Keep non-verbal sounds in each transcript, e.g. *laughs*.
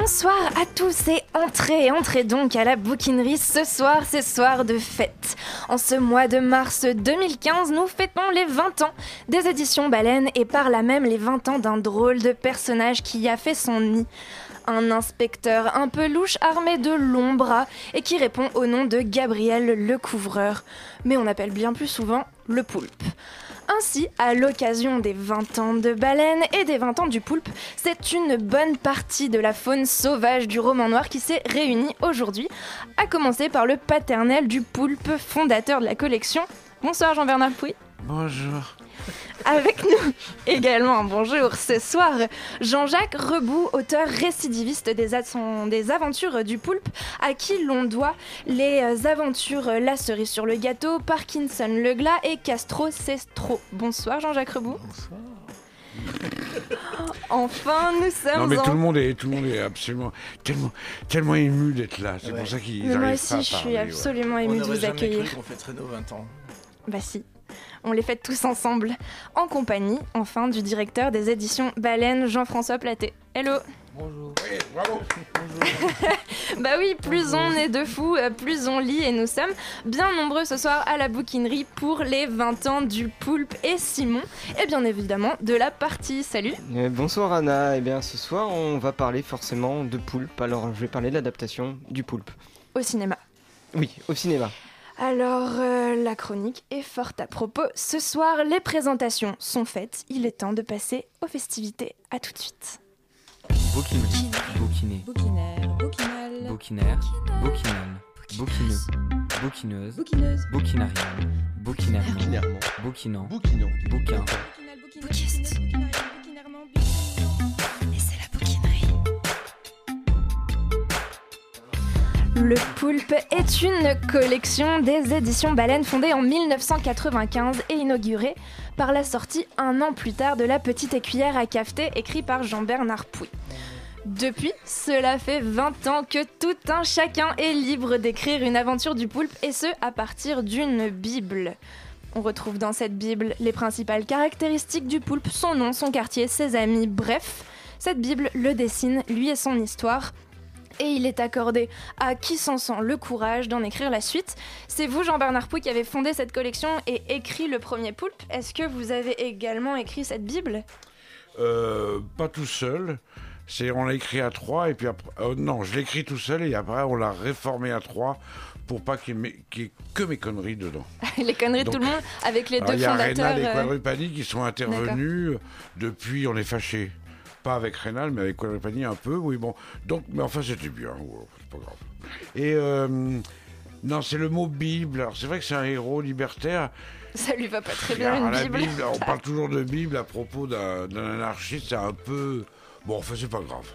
Bonsoir à tous et entrez, entrez donc à la bouquinerie. Ce soir, c'est soir de fête. En ce mois de mars 2015, nous fêtons les 20 ans des éditions Baleine et par là même les 20 ans d'un drôle de personnage qui a fait son nid. Un inspecteur un peu louche armé de longs bras et qui répond au nom de Gabriel le Couvreur. Mais on appelle bien plus souvent le poulpe. Ainsi, à l'occasion des 20 ans de baleine et des 20 ans du poulpe, c'est une bonne partie de la faune sauvage du roman noir qui s'est réunie aujourd'hui, à commencer par le paternel du poulpe, fondateur de la collection. Bonsoir Jean-Bernard Pouy. Bonjour. Avec nous également, bonjour, ce soir, Jean-Jacques Rebout, auteur récidiviste des, des aventures du poulpe, à qui l'on doit les aventures La cerise sur le gâteau, Parkinson le glas et Castro Cestro. Bonsoir Jean-Jacques Rebout. Bonsoir. Enfin, nous sommes. Non, mais en... tout le monde est, tout le monde est absolument tellement, tellement ému d'être là. C'est Ouais. pour ça qu'ils arrivent moi pas aussi, à je suis parler, absolument émue On de vous accueillir. cru qu'on fêterait nos 20 ans. Bah si. On les fête tous ensemble, en compagnie, enfin, du directeur des éditions Baleine, Jean-François Platé. Hello Bonjour. Oui, bravo. *laughs* Bah oui, plus on est de fous, euh, plus on lit et nous sommes bien nombreux ce soir à la bouquinerie pour les 20 ans du Poulpe et Simon, et bien évidemment de la partie. Salut Euh, bonsoir Anna, eh bien ce soir on va parler forcément de poulpe, alors je vais parler de l'adaptation du poulpe. au cinéma. Oui, au cinéma. Alors, euh, la chronique est forte à propos. Ce soir, les présentations sont faites. Il est temps de passer aux festivités. À tout de suite. Bouquinerie, bouquiné, Bouquinaire, bouquinal, bouquinaire, bouquinal, bouquineux, bouquineuse, bouquineuse, bouquinarienne, Clairement. bouquinant, Bouquinant. bouquin, bouquinal, Le Poulpe est une collection des éditions Baleine fondée en 1995 et inaugurée par la sortie un an plus tard de La Petite Écuyère à cafeter écrit par Jean-Bernard Pouy. Depuis, cela fait 20 ans que tout un chacun est libre d'écrire une aventure du poulpe et ce à partir d'une Bible. On retrouve dans cette Bible les principales caractéristiques du poulpe, son nom, son quartier, ses amis, bref, cette Bible le dessine, lui et son histoire, et il est accordé à qui s'en sent le courage d'en écrire la suite. C'est vous, Jean-Bernard Pouy, qui avez fondé cette collection et écrit le premier poulpe. Est-ce que vous avez également écrit cette Bible? Euh, pas tout seul. C'est on l'a écrit à trois et puis après euh, non, je l'ai écrit tout seul et après on l'a réformé à trois pour pas qu'il y ait qu'il y ait que mes conneries dedans. *laughs* Les conneries de tout le monde avec les deux il y a fondateurs. Rénal et euh, Quadrupani qui sont intervenus. Depuis, on est fâchés. Pas avec Rénal, mais avec Quadrupani un peu. Oui, bon. Donc, mais enfin, c'était bien. C'est pas grave. Et euh, non, c'est le mot Bible. Alors, c'est vrai que c'est un héros libertaire. Ça lui va pas très bien Alors, une la Bible. Bible, on *laughs* parle toujours de Bible à propos d'un d'un anarchiste. C'est un peu. Bon, enfin, c'est pas grave.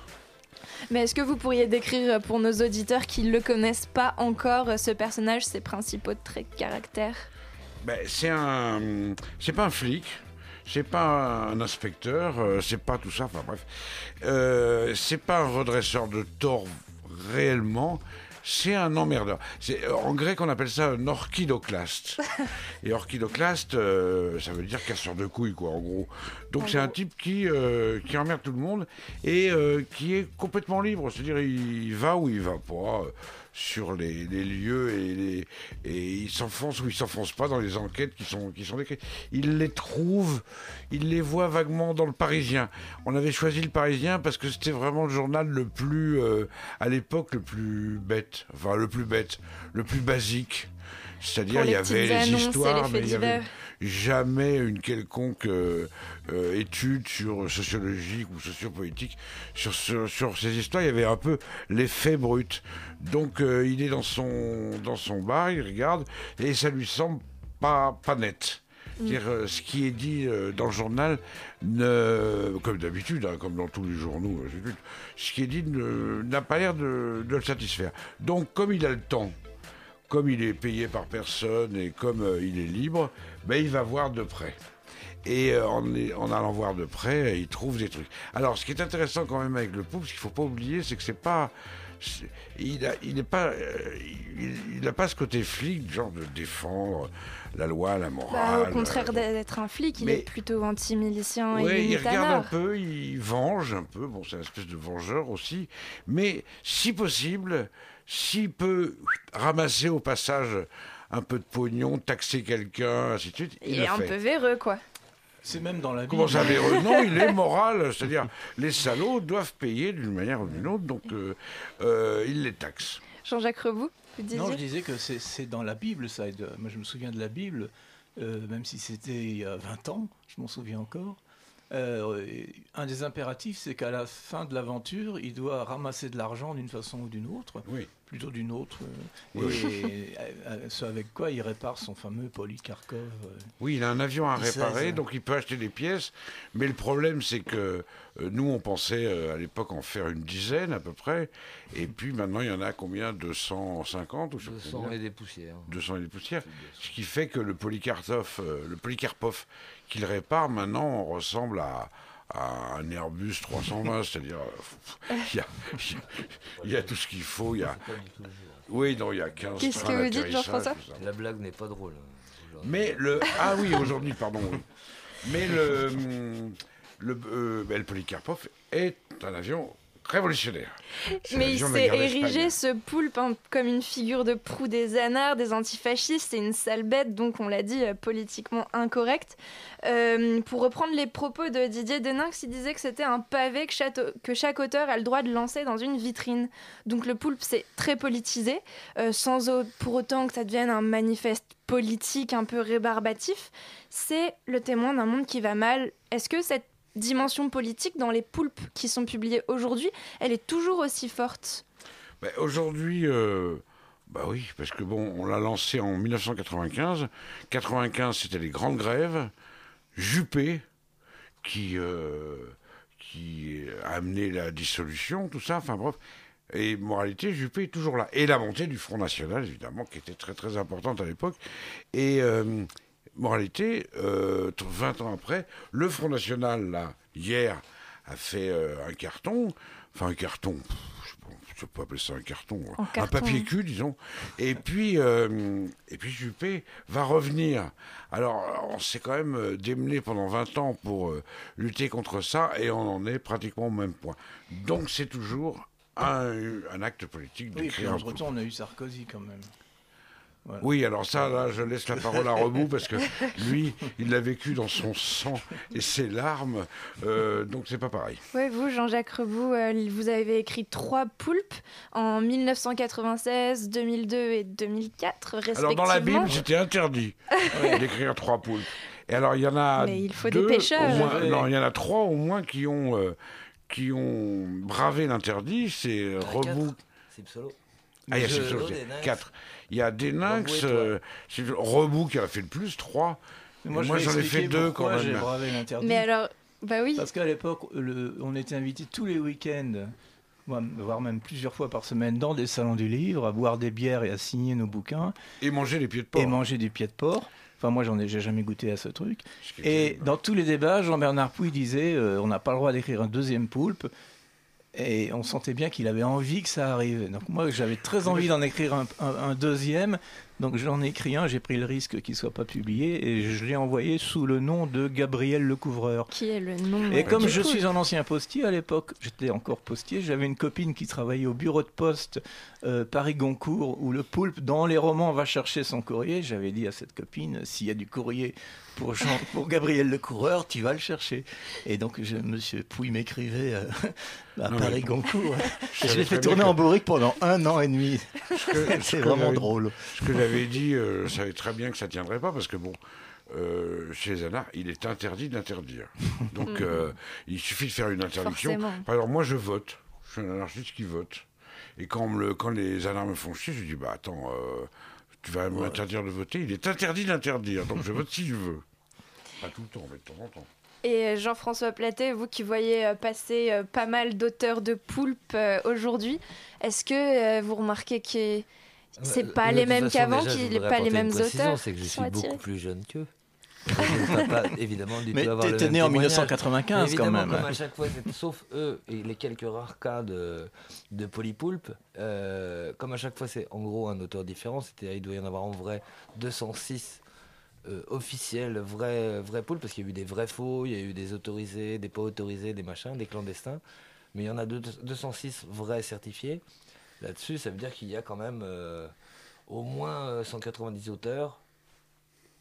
Mais est-ce que vous pourriez décrire pour nos auditeurs qui ne le connaissent pas encore ce personnage, ses principaux traits de caractère? Ben, c'est un, c'est pas un flic, c'est pas un inspecteur, euh, c'est pas tout ça. Enfin bref, euh, c'est pas un redresseur de tort réellement. C'est un emmerdeur. C'est, euh, en grec, on appelle ça un orchidoclaste. *laughs* Et orchidoclaste, euh, ça veut dire casseur de couilles, quoi, en gros. Donc En c'est un type qui, euh, qui emmerde tout le monde et euh, qui est complètement libre. C'est-à-dire, il va ou il va pas sur les, lieux et, et il s'enfonce ou il s'enfonce pas dans les enquêtes qui sont, qui sont décrites. Il les trouve, il les voit vaguement dans le Parisien. On avait choisi le Parisien parce que c'était vraiment le journal le plus, euh, à l'époque, le plus bête, enfin le plus bête, le plus basique. C'est-à-dire, il y avait les annonces et les histoires, mais il y avait jamais une quelconque euh, euh, étude sur sociologique ou sociopolitique sur, sur ces histoires. Il y avait un peu les faits bruts. Donc euh, il est dans son, dans son bar, il regarde, et ça lui semble pas, pas net. C'est-à-dire, euh, ce qui est dit euh, dans le journal, ne, comme d'habitude, hein, comme dans tous les journaux, euh, ce qui est dit n'a pas l'air de, de le satisfaire. Donc, comme il a le temps, comme il est payé par personne et comme euh, il est libre, ben, il va voir de près. Et euh, en, allant voir de près, il trouve des trucs. Alors, ce qui est intéressant quand même avec le poulpe, ce qu'il faut pas oublier, c'est que c'est pas il a, il n'est pas, euh, il, il n'a pas ce côté flic, genre de défendre la loi, la Bah, morale. au contraire d'être un flic, il mais- est plutôt anti-milicien Ouais, il regarde un peu, il venge un peu. Bon, c'est une espèce de vengeur aussi. Mais si possible, s'il peut ramasser au passage un peu de pognon, taxer quelqu'un, ainsi de suite, il, est un fait. peu véreux, quoi. C'est même dans la Bible. Comment ça, véreux? Non, il est *laughs* moral. C'est-à-dire, les salauds doivent payer d'une manière ou d'une autre, donc euh, euh, il les taxe. Jean-Jacques Rebout, vous disiez? Non, je disais que c'est dans la Bible, ça. moi, je me souviens de la Bible, euh, même si c'était il y a 20 ans, je m'en souviens encore. Euh, un des impératifs, c'est qu'à la fin de l'aventure, il doit ramasser de l'argent d'une façon ou d'une autre, Oui. Plutôt d'une autre, euh, Oui, et ce avec quoi il répare son fameux Polycarkov. euh. Oui, il a un avion à réparer, donc il peut acheter des pièces. Mais le problème, c'est que euh, nous, on pensait à l'époque en faire une dizaine à peu près. Et puis maintenant, il y en a combien? 250 ou je sais pas 200 combien et des poussières. 200 et des poussières. Ce qui fait que le Polykarpov, euh, le Polykarpov qu'il répare maintenant ressemble à, à un Airbus 320, c'est-à-dire il y a, y y tout ce qu'il faut. Il y a, oui, non, il y a 15 Qu'est-ce trains que vous dites, Jean-François? Tout ça. La blague n'est pas drôle. hein, aujourd'hui. Mais le ah oui aujourd'hui pardon oui. Mais le hum, le, euh, le Polykarpov est un avion révolutionnaire. Mais il s'est érigé, ce poulpe, hein, comme une figure de proue des anards, des antifascistes. C'est une sale bête, donc on l'a dit, euh, politiquement incorrecte. Euh, pour reprendre les propos de Didier Deninx, il disait que c'était un pavé que chaque, que chaque auteur a le droit de lancer dans une vitrine. Donc le poulpe, c'est très politisé, euh, sans pour autant que ça devienne un manifeste politique un peu rébarbatif. C'est le témoin d'un monde qui va mal. Est-ce que cette dimension politique dans les poulpes qui sont publiés aujourd'hui, elle est toujours aussi forte Ben, Aujourd'hui, euh, bah oui, parce que bon, on l'a lancé en 1995. 95, c'était les grandes grèves. Juppé, qui, euh, qui a amené la dissolution, tout ça, enfin bref. Et moralité, Juppé est toujours là. Et la montée du Front National, évidemment, qui était très très importante à l'époque. Et euh, moralité, euh, 20 ans après, le Front National, là, hier, a fait euh, un carton. Enfin, un carton. Je sais pas, je sais pas appeler ça un carton. En Un carton. papier cul, disons. Et puis, euh, et puis Juppé va revenir. Alors, on s'est quand même euh, démené pendant 20 ans pour euh, lutter contre ça, et on en est pratiquement au même point. Donc, c'est toujours un, un acte politique Oui, et puis entre-temps, on a eu Sarkozy quand même. Oui, alors ça, là, je laisse la parole à Rebou parce que *laughs* lui, il l'a vécu dans son sang et ses larmes, euh, donc c'est pas pareil. Oui, vous, Jean-Jacques Rebou, euh, vous avez écrit trois poulpes en 1996, 2002 et 2004, respectivement. Alors dans la Bible, c'était interdit euh, *laughs* d'écrire trois poulpes. Et alors il y en a Mais il faut deux, des pêcheurs. Non, il y en a trois au moins qui ont qui ont bravé l'interdit. C'est Rebou. C'est Ah, il y a 4. Il y a et toi. euh, c'est Rebout qui en a fait le plus, trois. Mais Moi, je j'en ai fait deux quand J'ai même. bravé l'interdit. Mais alors, bah oui. Parce qu'à l'époque, on était invités tous les week-ends, voire- même plusieurs fois par semaine, dans des salons du livre, à boire des bières et à signer nos bouquins, Et manger les pieds de porc. et manger du pied de porc. Enfin, moi, j'en ai jamais goûté à ce truc. Et dans tous les débats, Jean-Bernard Pouy disait euh, on n'a pas le droit d'écrire un deuxième poulpe. Et on sentait bien qu'il avait envie que ça arrive. Donc moi, j'avais très *laughs* envie d'en écrire un, un- un deuxième. Donc j'en ai écrit un, j'ai pris le risque qu'il ne soit pas publié et je l'ai envoyé sous le nom de Gabriel Lecouvreur. Qui est le nom Et euh, comme je suis un ancien postier à l'époque, j'étais encore postier, j'avais une copine qui travaillait au bureau de poste euh, Paris-Goncourt où le poulpe, dans les romans, va chercher son courrier. J'avais dit à cette copine, s'il y a du courrier pour, Jean, pour Gabriel le coureur, tu vas le chercher. Et donc, je, monsieur Pouy m'écrivait euh, *laughs* à Paris-Goncourt. Je *laughs* je l'ai fait tourner en bourrique pendant un an et demi. *laughs* C'est vraiment drôle. Ce que j'avais dit, euh, je savais très bien que ça tiendrait pas parce que bon, euh, chez les anards, il est interdit d'interdire. Donc euh, il suffit de faire une interdiction. Exemple, moi je vote. Je suis un anarchiste qui vote. Et quand, on me le, quand les anards me font chier, je dis bah attends, euh, tu vas m'interdire de voter. Il est interdit d'interdire. Donc je vote si je veux. Pas tout le temps, mais de temps en temps. Et euh, Jean-François Platet, vous qui voyez euh, passer euh, pas mal d'auteurs de poulpes euh, aujourd'hui, est-ce que vous remarquez que c'est pas les mêmes qu'avant, qu'il pas les mêmes auteurs C'est que je suis beaucoup plus jeune qu'eux. Peux pas, évidemment, du Mais même né en témoignage. 1995 Mais quand même. Comme à chaque fois, c'est- sauf eux et les quelques rares cas de, de polypoulpe, euh, comme à chaque fois c'est en gros un auteur différent, c'est-à-dire il doit y en avoir en vrai 206 euh, officiels, vrais, vrais poulpes, parce qu'il y a eu des vrais faux, il y a eu des autorisés, des pas autorisés, des machins, des clandestins, mais il y en a deux- 206 vrais certifiés. Là-dessus, ça veut dire qu'il y a quand même euh, au moins euh, 190 auteurs,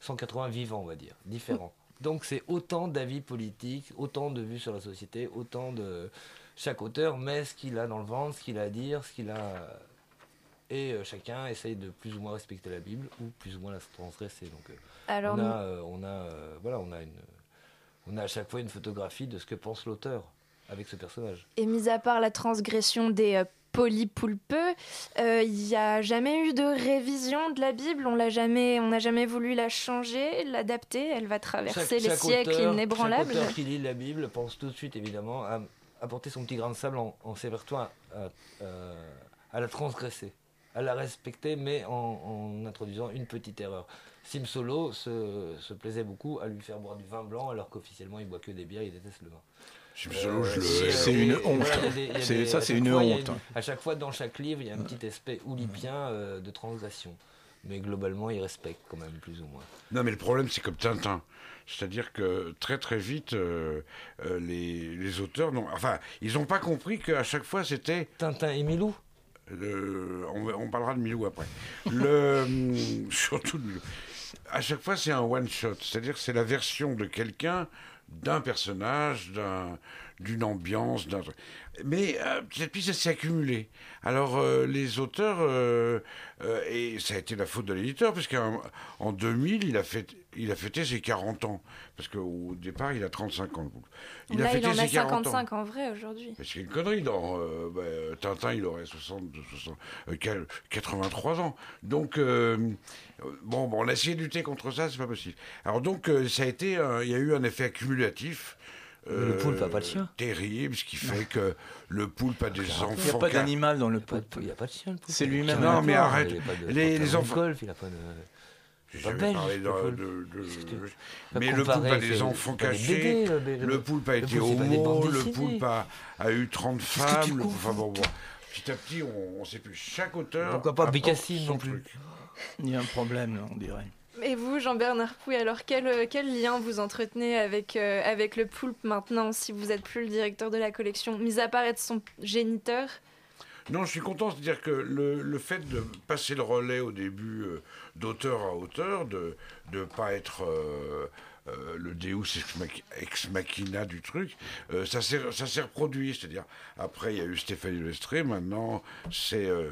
180 vivants, on va dire, différents. Donc c'est autant d'avis politiques, autant de vues sur la société, autant de chaque auteur met ce qu'il a dans le ventre, ce qu'il a à dire, ce qu'il a et euh, chacun essaye de plus ou moins respecter la Bible ou plus ou moins la transgresser. Donc euh, Alors, on a, euh, on a, voilà, on a une, on a à chaque fois une photographie de ce que pense l'auteur avec ce personnage. et mis à part la transgression des euh, polypoulpeux, euh, il n'y a jamais eu de révision de la Bible. On l'a jamais, on n'a jamais voulu la changer, l'adapter. Elle va traverser les siècles auteur, inébranlables. Chaque auteur qui lit la Bible pense tout de suite, évidemment, à apporter son petit grain de sable en, en s'évertuant à, à- à- à la transgresser, à la respecter, mais en, en introduisant une petite erreur. Sim Solo se, se plaisait beaucoup à lui faire boire du vin blanc, alors qu'officiellement il boit que des bières, il déteste le vin. C'est une honte. ça, c'est une honte. À chaque fois, dans chaque livre, il y a un petit aspect oulipien euh, de transgression. Mais globalement, il respecte quand même, plus ou moins. Non, mais le problème, c'est comme Tintin. C'est-à-dire que très très vite, euh, euh, les, les auteurs, n'ont- enfin, ils n'ont pas compris qu'à chaque fois, c'était Tintin et Milou? On, on parlera de Milou après. *laughs* Le, surtout de Milou. À chaque fois, c'est un one-shot. C'est-à-dire que c'est la version de quelqu'un, d'un personnage, d'un- d'une ambiance. Mais euh, petit à petit, ça s'est accumulé. Alors, euh, les auteurs, euh, euh, et ça a été la faute de l'éditeur, parce qu'en en 2000, il a, fait, il a fêté ses 40 ans. Parce qu'au départ, il a 35 ans. Il Là, a il fêté en a ses 40 ans. 55 en vrai aujourd'hui. C'est une connerie. Dans bah, Tintin, il aurait 60, 60, euh, quel- 83 ans. Donc, bon, bon, on a essayé de lutter contre ça, c'est pas possible. Alors, donc, ça a été, il y a eu un effet accumulatif. Euh, Le poulpe a pas de chien. Terrible, ce qui fait que le poulpe a des enfants. Il n'y a pas d'animal dans le n'y poulpe. il y a pas de chien, le poulpe. C'est lui-même. Non, mais arrête. il a pas de Les- enfants- il a pas de... Jamais belge, parlé le de- poulpe. de- de- Mais le poulpe a des enfants cachés. BD, le poulpe a été homo, le poulpe a, a eu 30 que tu femmes. le- enfin, bon, bon. Petit à petit, on ne sait plus. Chaque auteur. Pourquoi pas Bécassine non plus truc. Il y a un problème, là, on dirait. Et vous, Jean-Bernard Pouy, alors quel, euh, quel lien vous entretenez avec, euh, avec le poulpe maintenant, si vous n'êtes plus le directeur de la collection, mis à part être son géniteur? Non, je suis content, c'est-à-dire que le, le fait de passer le relais au début euh, d'auteur à auteur, de ne pas être euh, le Deus ex, mach- ex machina du truc, euh, ça s'est reproduit. C'est-à-dire, après, il y a eu Stéphanie Lestré, maintenant, c'est euh,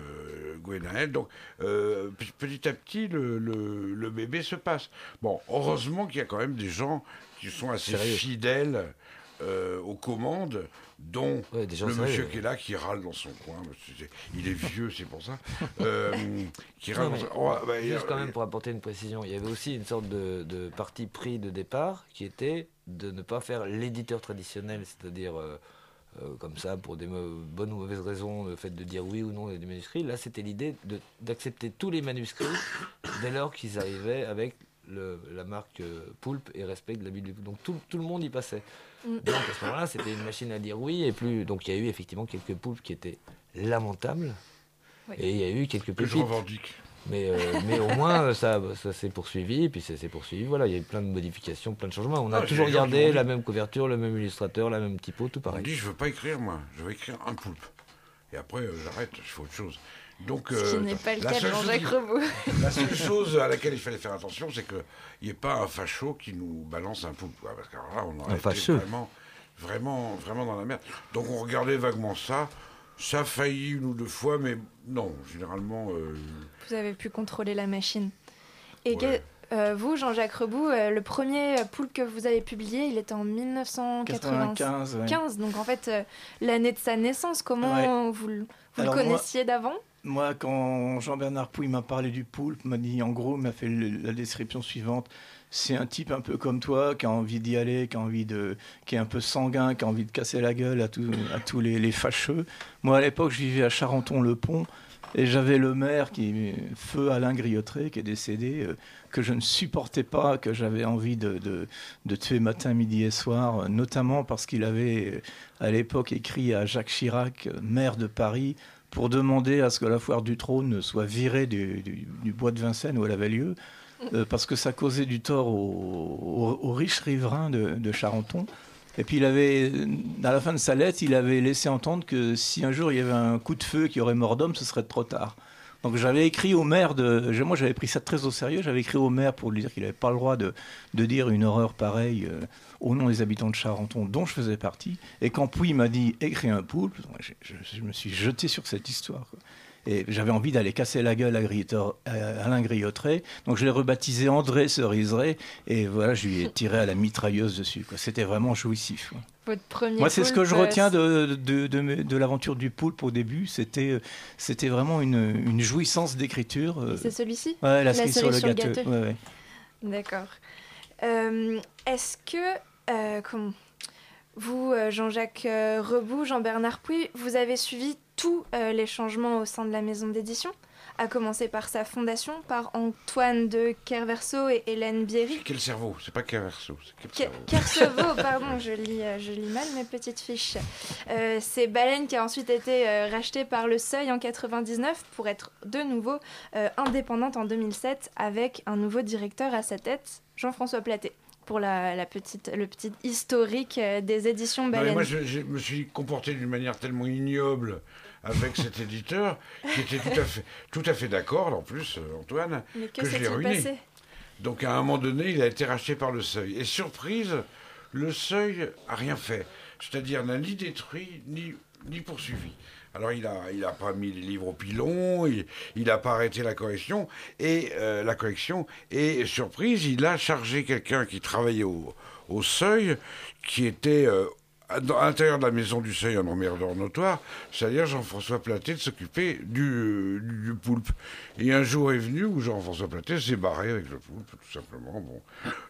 Gwenaël. Donc, euh, petit à petit, le, le- le bébé se passe. Bon, heureusement qu'il y a quand même des gens qui sont assez Sérieux. fidèles euh, aux commandes, dont Ouais, le sérieux. monsieur qui est là, qui râle dans son coin, il est vieux, c'est pour ça, euh, *laughs* qui râle Non, dans mais son- Oh, bah, a- Juste quand même pour apporter une précision, il y avait aussi une sorte de, de parti pris de départ qui était de ne pas faire l'éditeur traditionnel, c'est-à-dire euh, euh, comme ça pour des bonnes ou mauvaises raisons, le fait de dire oui ou non à des manuscrits. Là, c'était l'idée d'accepter tous les manuscrits dès lors qu'ils arrivaient avec le- la marque euh, Poulpe et respect de la Bible. Donc tout, tout le monde y passait. Mm. Donc à ce moment-là, c'était une machine à dire oui et plus. Donc il y a eu effectivement quelques poulpes qui étaient lamentables. Oui. Et il y a eu quelques que je pépites. revendique. Mais, euh, *laughs* mais au moins, ça, ça s'est poursuivi, et puis ça s'est poursuivi. Voilà, il y a eu plein de modifications, plein de changements. On a Ah, toujours gardé la même couverture, le même illustrateur, la même typo, tout On pareil. dit, je veux pas écrire, moi, je veux écrire un poulpe. Et après, euh, j'arrête, je fais autre chose. Donc, Ce qui euh, n'est pas le la cas de seule chose Jean-Jacques Rebaud. *laughs* La seule *laughs* chose à laquelle il fallait faire attention, c'est qu'il n'y ait pas un facho qui nous balance un poulpe. quoi, Parce que là, on aurait Un été fâcheux. vraiment, vraiment, vraiment dans la merde. Donc on regardait vaguement ça. Ça a failli une ou deux fois, mais non, généralement. euh, Vous avez pu contrôler la machine. Et Ouais. que- euh, vous, Jean-Jacques Rebout, euh, le premier poulpe que vous avez publié, il était en 1995. 95, ouais. donc en fait, euh, l'année de sa naissance, comment vous, le- vous Alors le moi- connaissiez d'avant? Moi, quand Jean-Bernard Pouy m'a parlé du poulpe, m'a dit en gros, m'a fait la description suivante. C'est un type un peu comme toi, qui a envie d'y aller, qui a envie de, qui est un peu sanguin, qui a envie de casser la gueule à, tous- à tous les, fâcheux. Moi, à l'époque, je vivais à Charenton-le-Pont. Et j'avais le maire, qui, feu Alain Griotré, qui est décédé, euh, que je ne supportais pas, que j'avais envie de, de- tuer matin, midi et soir, euh, notamment parce qu'il avait euh, à l'époque écrit à Jacques Chirac, maire de Paris, pour demander à ce que la foire du trône soit virée du, bois de Vincennes où elle avait lieu, euh, parce que ça causait du tort aux, riches riverains de, de Charenton. Et puis il avait, à la fin de sa lettre, il avait laissé entendre que si un jour il y avait un coup de feu qui aurait mort d'homme, ce serait trop tard. Donc j'avais écrit au maire de, moi j'avais pris ça très au sérieux, j'avais écrit au maire pour lui dire qu'il n'avait pas le droit de, de dire une horreur pareille euh, au nom des habitants de Charenton dont je faisais partie. Et quand Pouy m'a dit écris un poulpe, je, me suis jeté sur cette histoire. Et j'avais envie d'aller casser la gueule à, à Alain Griotteret. Donc je l'ai rebaptisé André Ceriseret. Et voilà, je lui ai tiré à la mitrailleuse dessus. C'était vraiment jouissif. Votre premier Moi, c'est ce que je retiens euh, de, de, de, l'aventure du poulpe au début. C'était, euh, c'était vraiment une, une jouissance d'écriture. euh. C'est celui-ci Ouais, la, cerise sur le gâteau. Ouais, ouais. D'accord. Euh, Est-ce que, euh, comment- vous, Jean-Jacques Rebout, Jean-Bernard Pouy, vous avez suivi tous les changements au sein de la maison d'édition? À commencer par sa fondation, par Antoine de Kerverso et Hélène Bierry. Quel cerveau? C'est pas Caverso, c'est quel Ke- cerveau? Kersevo, *laughs* pardon, je lis, euh, je lis mal mes petites fiches. Euh, c'est Baleine qui a ensuite été euh, rachetée par Le Seuil en 99 pour être de nouveau euh, indépendante en 2007 avec un nouveau directeur à sa tête, Jean-François Platé, pour la, la petite, le petit historique des éditions Non, Baleine. moi, je, je me suis comporté d'une manière tellement ignoble avec cet éditeur, qui était tout à fait, tout à fait d'accord, en plus, euh, Antoine. Mais que, que je l'ai s'est-il ruiné. passé? Donc, à un moment donné, il a été racheté par le Seuil. Et surprise, le Seuil a rien fait. C'est-à-dire n'a ni détruit, ni, ni poursuivi. Alors, il n'a il a pas mis les livres au pilon, il n'a pas arrêté la correction, et euh, la correction. Et surprise, il a chargé quelqu'un qui travaillait au, au Seuil, qui était euh, à dans- à l'intérieur de la maison du Seuil, un emmerdeur notoire, c'est-à-dire Jean-François Platé de s'occuper du, du, du poulpe. Et un jour est venu où Jean-François Platé s'est barré avec le poulpe, tout simplement. Bon,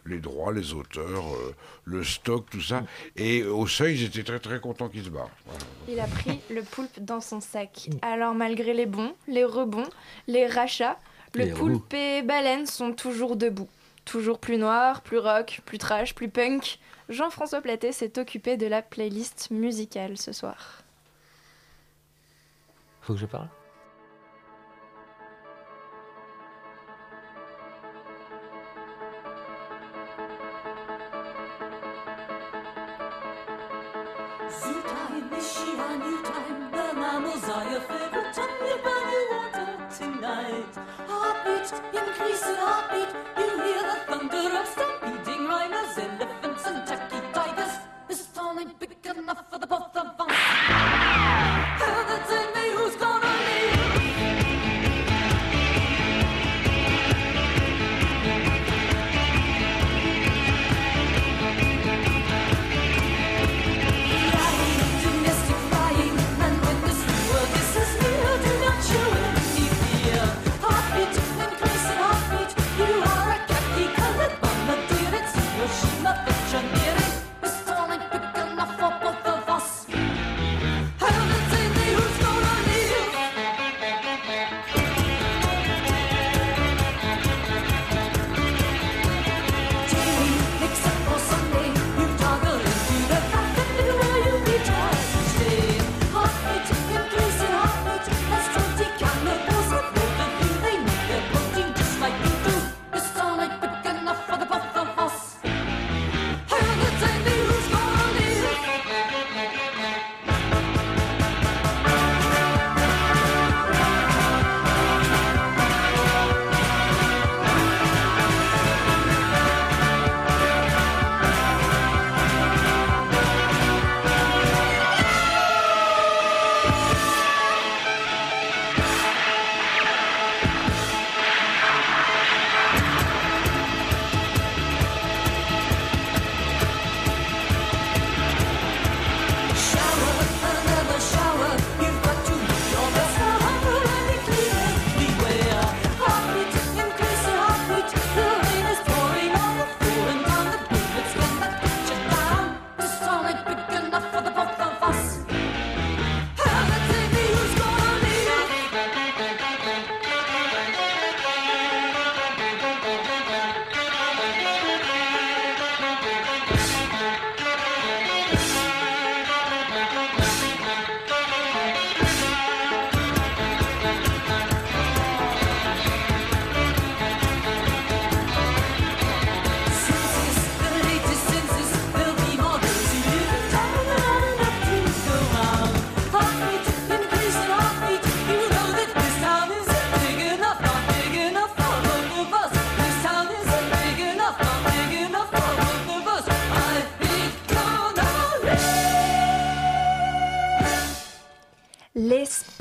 les droits, les auteurs, euh, le stock, tout ça. Et au Seuil, ils étaient très très contents qu'il se barre. Voilà. Il a pris le poulpe dans son sac. Alors malgré les bons, les rebonds, les rachats, le Les poulpe et baleine sont toujours debout. Toujours plus noir, plus rock, plus trash, plus punk. Jean-François Platé s'est occupé de la playlist musicale ce soir. Faut que je parle? The. Heartbeat, increase in heartbeat. You hear the thunder of stampeding rhinos, elephants, enough for the both of us.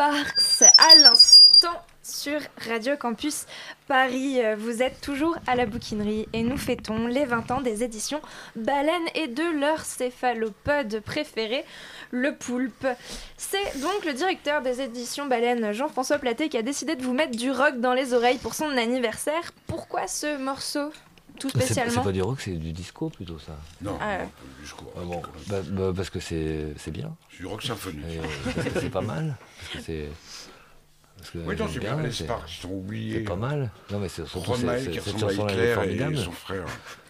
À l'instant sur Radio Campus Paris. Vous êtes toujours à la bouquinerie et nous fêtons les 20 ans des éditions Baleine et de leur céphalopode préféré, le poulpe. C'est donc le directeur des éditions Baleine, Jean-François Platé, qui a décidé de vous mettre du rock dans les oreilles pour son anniversaire. Pourquoi ce morceau? Tout C'est- spécialement C'est pas du rock, c'est du disco plutôt ça. Non, Ah, non, jusqu'au Ah bon, bah, bah, parce que c'est c'est bien. C'est du rock symphonique. Euh, c'est pas mal. Parce que c'est. parce que Oui, non, c'est bien. Les c'est- Sparks ils sont oubliés. C'est pas mal. Non, mais c'est surtout cette chanson est formidable. et son frère.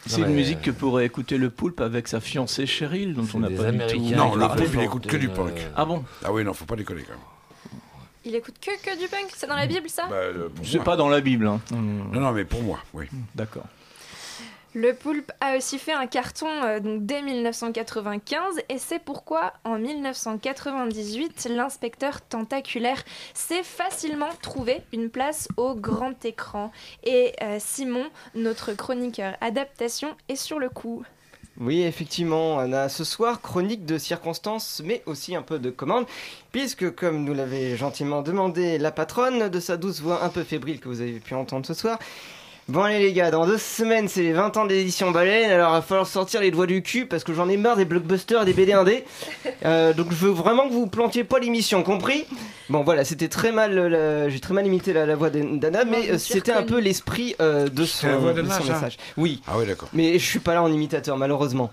C'est une musique que pourrait écouter le poulpe avec sa fiancée Cheryl, dont on n'a pas du tout. Non, le poulpe, il écoute que du punk. Ah bon? Ah oui, non, faut pas déconner quand même. Il écoute que, que du punk? C'est dans la Bible ça? Bah, euh, C'est pas dans la Bible. Hein. Non, non, mais pour moi, oui. D'accord. Le poulpe a aussi fait un carton euh, dès 1995 et c'est pourquoi en 1998 l'inspecteur tentaculaire s'est facilement trouvé une place au grand écran. Et euh, Simon, notre chroniqueur adaptation, est sur le coup. Oui, effectivement, Anna. Ce soir, chronique de circonstances, mais aussi un peu de commande, puisque, comme nous l'avait gentiment demandé la patronne de sa douce voix un peu fébrile que vous avez pu entendre ce soir. Bon, allez, les gars, dans deux semaines, c'est les 20 ans de l'édition Baleine, alors il va falloir sortir les doigts du cul parce que j'en ai marre des blockbusters et des BD indés. *laughs* Euh, donc, je veux vraiment que vous plantiez pas l'émission, compris? Bon, voilà, c'était très mal, euh, la- j'ai très mal imité la, la voix d'Anna, mais euh, c'était un peu l'esprit euh, de la son, voix de d'Anna, son ça message. Oui. Ah oui, d'accord. Mais je suis pas là en imitateur malheureusement.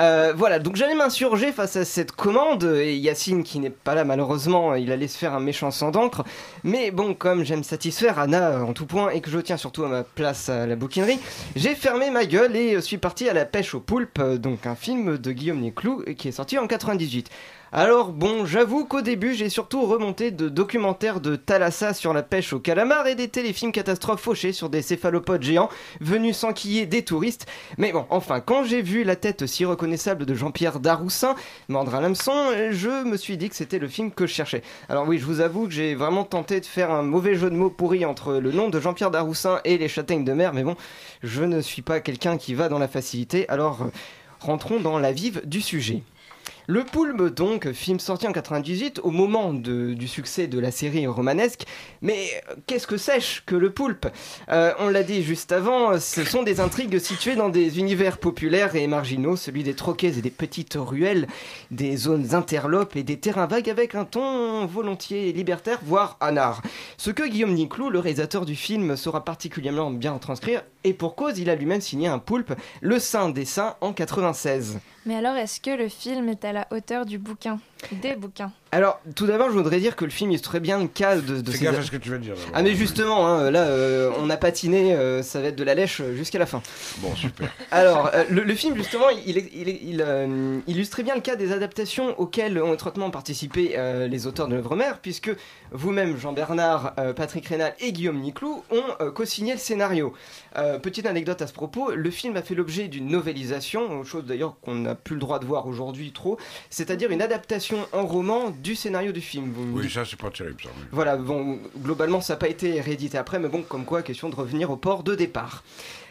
Euh, voilà, donc j'allais m'insurger face à cette commande et Yacine qui n'est pas là malheureusement, il allait se faire un méchant sang d'encre. Mais bon, comme j'aime satisfaire Anna en tout point et que je tiens surtout à ma place à la bouquinerie, j'ai fermé ma gueule et suis parti à la pêche au poulpe, euh, donc un film de Guillaume Niclou euh, qui est sorti en 98. Alors bon, j'avoue qu'au début j'ai surtout remonté de documentaires de Thalassa sur la pêche au calamar et des téléfilms catastrophes fauchés sur des céphalopodes géants venus s'enquiller des touristes. Mais bon, enfin, quand j'ai vu la tête si reconnaissable de Jean-Pierre Daroussin l'hameçon, euh, je me suis dit que c'était le film que je cherchais. Alors oui, je vous avoue que j'ai vraiment tenté de faire un mauvais jeu de mots pourri entre le nom de Jean-Pierre Daroussin et les châtaignes de mer, mais bon, je ne suis pas quelqu'un qui va dans la facilité, alors euh, rentrons dans la vive du sujet. Le Poulpe, donc, film sorti en 98 au moment du succès de la série romanesque. Mais euh, qu'est-ce que sèche que le Poulpe? Euh, On l'a dit juste avant, ce sont des intrigues situées dans des univers populaires et marginaux, celui des troquets et des petites ruelles, des zones interlopes et des terrains vagues avec un ton volontiers libertaire, voire anard. Ce que Guillaume Niclou, le réalisateur du film, saura particulièrement bien retranscrire, et pour cause, il a lui-même signé un Poulpe, Le Saint des Saints, en 96. Mais alors, est-ce que le film est à la hauteur du bouquin? Des bouquins Alors, tout d'abord, je voudrais dire que le film illustre très bien le cas de, de Fais ces... gaffe à ce que tu vas dire. Ah mais justement, hein, là, euh, on a patiné, euh, ça va être de la lèche euh, jusqu'à la fin. Bon, super. *laughs* Alors, euh, le, le film, justement, il, il, il, euh, illustre très bien le cas des adaptations auxquelles ont étroitement participé euh, les auteurs de l'œuvre mère, puisque vous-même, Jean-Bernard, euh, Patrick Rénal et Guillaume Niclou ont euh, co-signé le scénario. Euh, petite anecdote à ce propos, le film a fait l'objet d'une novélisation, chose d'ailleurs qu'on n'a plus le droit de voir aujourd'hui trop, c'est-à-dire une adaptation en roman du scénario du film. Vous Oui, ça, c'est pas terrible, ça. oui. voilà, bon, globalement, ça n'a pas été réédité après, mais bon, comme quoi, question de revenir au port de départ.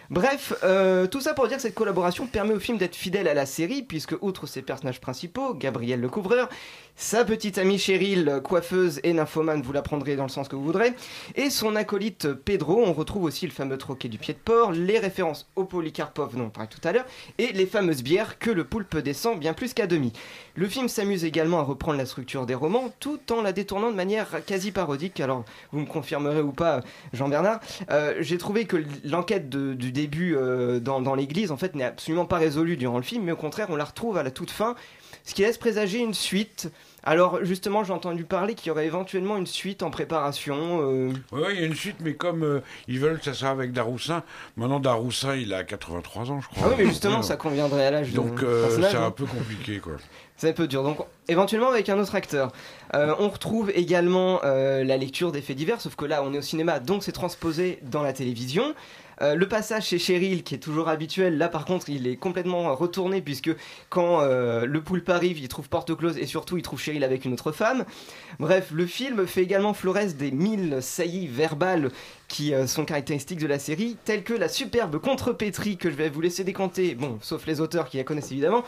Bref, euh, tout ça pour dire que cette collaboration permet au film d'être fidèle à la série, puisque outre ses personnages principaux, Gabriel le couvreur, sa petite amie Cheryl, coiffeuse et nymphomane, vous la prendrez dans le sens que vous voudrez, et son acolyte Pedro, on retrouve aussi le fameux troquet du pied de porc, les références au Polikarpov dont on parlait tout à l'heure, et les fameuses bières que le poulpe descend bien plus qu'à demi. Le film s'amuse également à reprendre la structure des romans, tout en la détournant de manière quasi parodique, alors vous me confirmerez ou pas, Jean-Bernard, euh, j'ai trouvé que l'enquête du début euh, dans, dans l'église en fait n'est absolument pas résolue durant le film, mais au contraire on la retrouve à la toute fin, ce qui laisse présager une suite. Alors justement j'ai entendu parler qu'il y aurait éventuellement une suite en préparation. euh, Oui, il y a une suite, mais comme euh, ils veulent que ça soit avec Daroussin, maintenant Daroussin, il a 83 ans, je crois. Ah oui mais justement ça conviendrait à l'âge de Donc, euh, c'est hein. un peu compliqué, quoi. *laughs* C'est un peu dur. Donc, éventuellement avec un autre acteur. Euh, on retrouve également la lecture des faits divers, sauf que là, on est au cinéma, donc c'est transposé dans la télévision. Euh, le passage chez Cheryl, qui est toujours habituel, là par contre, il est complètement retourné, puisque quand euh, le poulpe arrive, il trouve porte close et surtout, il trouve Cheryl avec une autre femme. Bref, le film fait également florès des mille saillies verbales qui euh, sont caractéristiques de la série, telles que la superbe contrepétrie que je vais vous laisser décanter, bon, sauf les auteurs qui la connaissent évidemment.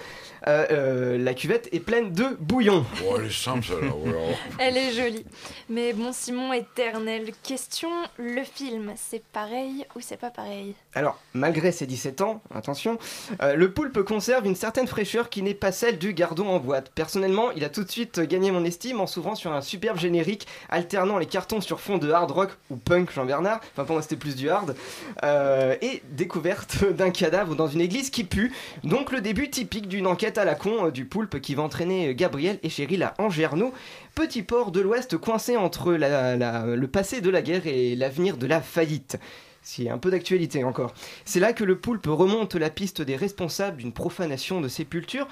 Euh, euh, la cuvette est pleine de bouillon. Oh, elle est simple, ça, là. voilà. Elle est jolie. Mais bon, Simon, éternelle question, le film, c'est pareil ou c'est pas pareil? Alors, malgré ses 17 ans, attention, euh, le poulpe conserve une certaine fraîcheur qui n'est pas celle du gardon en boîte. Personnellement, il a tout de suite gagné mon estime en s'ouvrant sur un superbe générique alternant les cartons sur fond de hard rock ou punk Enfin pour moi c'était plus du hard, euh, et découverte *laughs* d'un cadavre dans une église qui pue. Donc le début typique d'une enquête à la con euh, du poulpe qui va entraîner Gabriel et Cheryl à Angerno, petit port de l'Ouest coincé entre le passé de la guerre et l'avenir de la faillite. A un peu d'actualité encore. C'est là que le poulpe remonte la piste des responsables d'une profanation de sépulture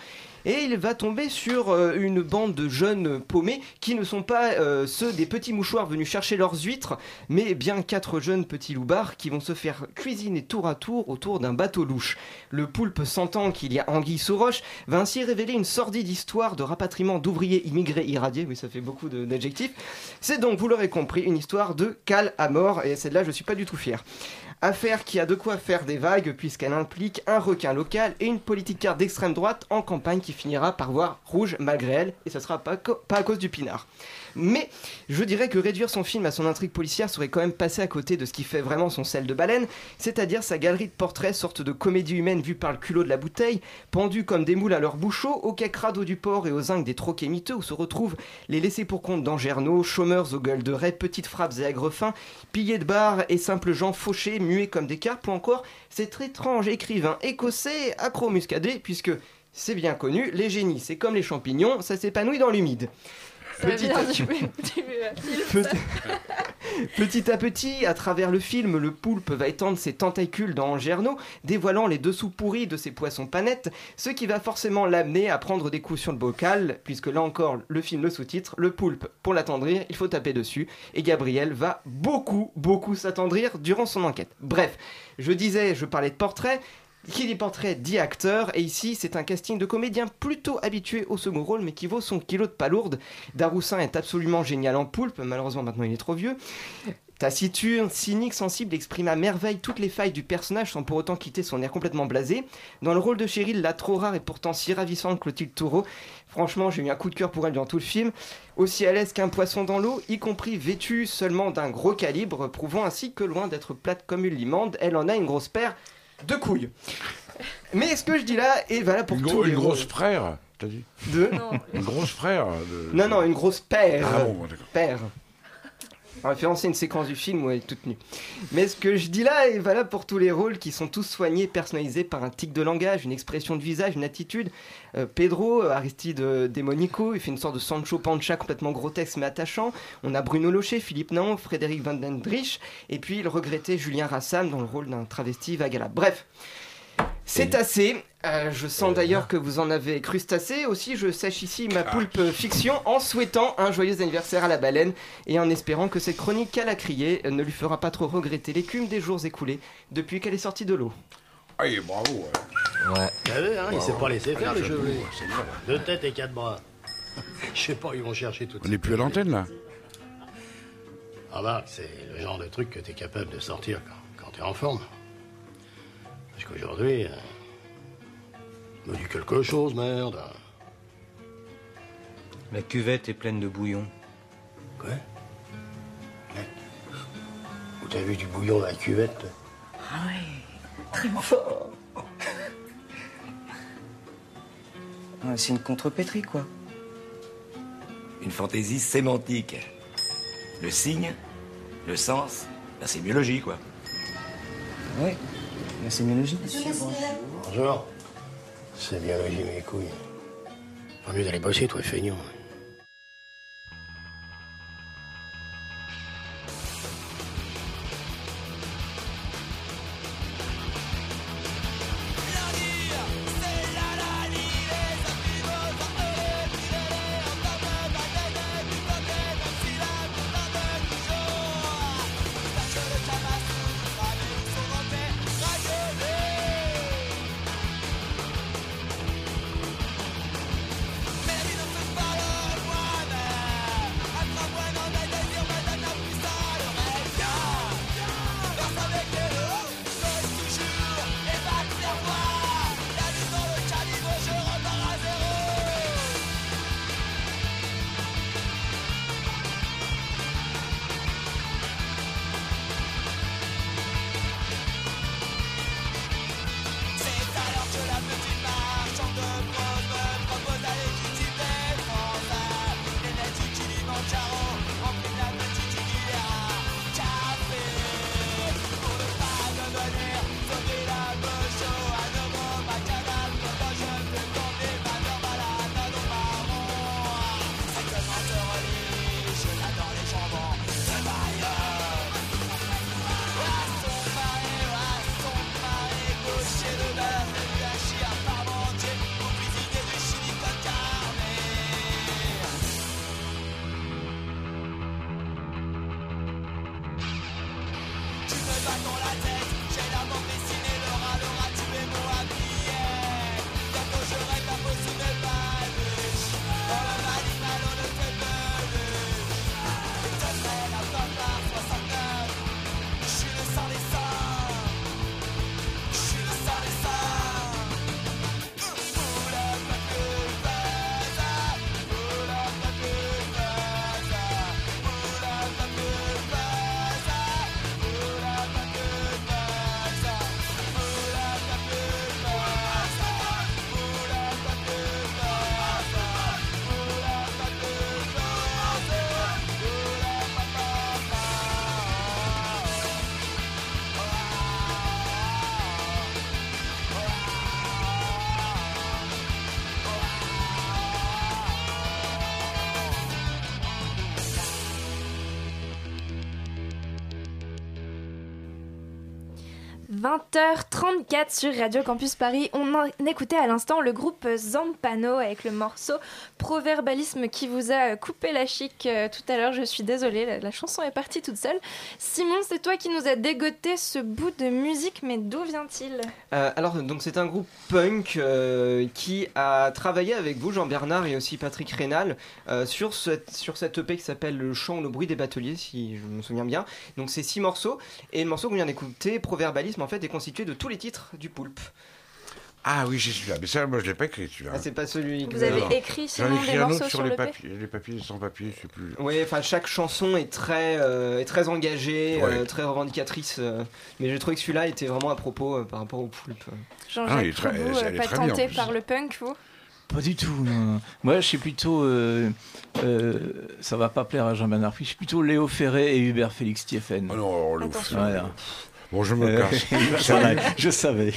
et il va tomber sur euh, une bande de jeunes paumés qui ne sont pas euh, ceux des petits mouchoirs venus chercher leurs huîtres, mais bien quatre jeunes petits loupards qui vont se faire cuisiner tour à tour autour d'un bateau louche. Le poulpe, sentant qu'il y a anguille sous roche, va ainsi révéler une sordide histoire de rapatriement d'ouvriers immigrés irradiés. Oui, ça fait beaucoup d'adjectifs. C'est donc, vous l'aurez compris, une histoire de cale à mort, et celle-là, je suis pas du tout fier. Affaire qui a de quoi faire des vagues puisqu'elle implique un requin local et une politicienne d'extrême droite en campagne qui finira par voir rouge malgré elle, et ce sera pas à cause du pinard. Mais je dirais que réduire son film à son intrigue policière serait quand même passer à côté de ce qui fait vraiment son sel de baleine, c'est-à-dire sa galerie de portraits, sorte de comédie humaine vue par le culot de la bouteille, pendus comme des moules à leur bouchon, au quai crado du port et aux zincs des troquets miteux où se retrouvent les laissés pour compte d'Angerno, chômeurs aux gueules de raie, petites frappes et aigres fins, pillés de bars et simples gens fauchés, muets comme des carpes, ou encore cet étrange écrivain écossais accro-muscadé, puisque c'est bien connu, les génies, c'est comme les champignons, ça s'épanouit dans l'humide. Petit à- du, du. Petit... *laughs* Petit à petit, à travers le film, le poulpe va étendre ses tentacules dans Angerno, dévoilant les dessous pourris de ses poissons panettes, ce qui va forcément l'amener à prendre des coups sur le bocal, puisque là encore, le film le sous-titre, le poulpe, pour l'attendrir, il faut taper dessus, et Gabriel va beaucoup, beaucoup s'attendrir durant son enquête. Bref, je disais, je parlais de portrait, qui dit portrait dit acteur, et ici c'est un casting de comédiens plutôt habitués au second rôle, mais qui vaut son kilo de palourde. Daroussin est absolument génial en poulpe, malheureusement maintenant il est trop vieux. Taciturne, cynique, sensible, exprime à merveille toutes les failles du personnage sans pour autant quitter son air complètement blasé. Dans le rôle de Cheryl, la trop rare et pourtant si ravissante Clotilde Toureau, franchement j'ai eu un coup de cœur pour elle dans tout le film. Aussi à l'aise qu'un poisson dans l'eau, y compris vêtue seulement d'un gros calibre, prouvant ainsi que loin d'être plate comme une limande, elle en a une grosse paire de couilles. Mais ce que je dis là est valable pour Une, tous les une grosse rôles. frère, t'as dit De... Non, Une grosse frère de- Non, non, une grosse paire. Ah bon, d'accord. Père. En référence à une séquence du film où elle est toute nue. Mais ce que je dis là est valable pour tous les rôles qui sont tous soignés, personnalisés par un tic de langage, une expression de visage, une attitude. Euh, Pedro, Aristide euh, Demonico, il fait une sorte de Sancho Pancha complètement grotesque mais attachant. On a Bruno Locher, Philippe Naon, Frédéric Van den Drich, et puis le regretté Julien Rassam dans le rôle d'un travesti vagala. Bref. C'est assez. Euh, je sens d'ailleurs que vous en avez crustacé. Aussi, je sèche ici ma poulpe fiction en souhaitant un joyeux anniversaire à la baleine et en espérant que cette chronique qu'elle a crié ne lui fera pas trop regretter l'écume des jours écoulés depuis qu'elle est sortie de l'eau. Bravo. ouais. Ouais. T'as vu, hein, il s'est pas laissé faire Ah, le j'avoue, jeu. ouais, c'est bien. Deux têtes et quatre bras. *laughs* Je sais pas, ils vont chercher tout On n'est plus à l'antenne, là Ah bah, c'est le genre de truc que t'es capable de sortir quand, quand t'es en forme. Parce qu'aujourd'hui, euh, me dit quelque chose, merde. La cuvette est pleine de bouillon. Quoi? Où t'as vu du bouillon dans la cuvette? Ouais, c'est une contrepétrie, quoi. Une fantaisie sémantique. Le signe, le sens, la sémiologie, quoi. Ouais, la sémiologie. Bonjour. C'est bien logé mes couilles. Pas mieux d'aller bosser, toi, feignant. Tell 20h34 sur Radio Campus Paris. On en écoutait à l'instant le groupe Zampano avec le morceau Proverbalisme qui vous a coupé la chic euh, tout à l'heure. Je suis désolée, la, chanson est partie toute seule. Simon, c'est toi qui nous as dégoté ce bout de musique, mais d'où vient-il? Euh, alors, donc c'est un groupe punk euh, qui a travaillé avec vous, Jean-Bernard, et aussi Patrick Rénal, sur, cette, sur cette EP qui s'appelle Le chant le bruit des bateliers, si je me souviens bien. Donc, c'est six morceaux. Et le morceau qu'on vient d'écouter, Proverbalisme, en fait, est constitué de tous les titres du Poulpe. Ah oui, j'ai celui-là. Mais ça, moi, je l'ai pas écrit, celui-là. Ah, c'est pas celui que Vous avez Non. écrit J'en ai écrit des un autre sur sur les le P papiers, les papiers sans papier, je sais plus. Oui, enfin chaque chanson est très, euh, est très engagée, Ouais. euh, très revendicatrice. euh, mais j'ai trouvé que celui-là était vraiment à propos euh, par rapport au poulpe. Jean-Jacques Ah, est pas tenté par le punk, vous? Pas du tout. non, non. Moi, je suis plutôt. euh, euh, ça va pas plaire à Jean-Bernard Puy. Je suis plutôt Léo Ferré et Hubert Félix Thieffen. Oh non, le Attention. Voilà. Bon, je me casse. *laughs* je savais.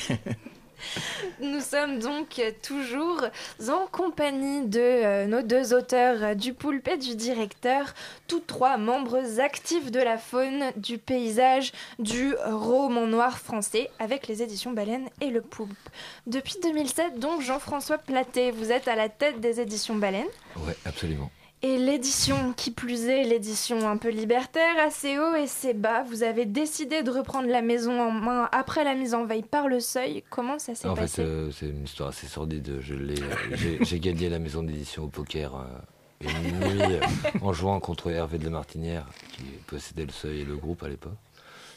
Nous sommes donc toujours en compagnie de euh, nos deux auteurs du poulpe et du directeur, tous trois membres actifs de la faune, du paysage, du roman noir français avec les éditions Baleine et le poulpe. Depuis 2007, donc Jean-François Platé, vous êtes à la tête des éditions Baleine. Ouais, absolument. Et l'édition, qui plus est, l'édition un peu libertaire, assez haut et assez bas, vous avez décidé de reprendre la maison en main après la mise en veille par le seuil. Comment ça s'est En fait, passé euh, c'est une histoire assez sordide. Euh, j'ai, gagné la maison d'édition au poker euh, une nuit en jouant contre Hervé de la Martinière, qui possédait le seuil et le groupe à l'époque.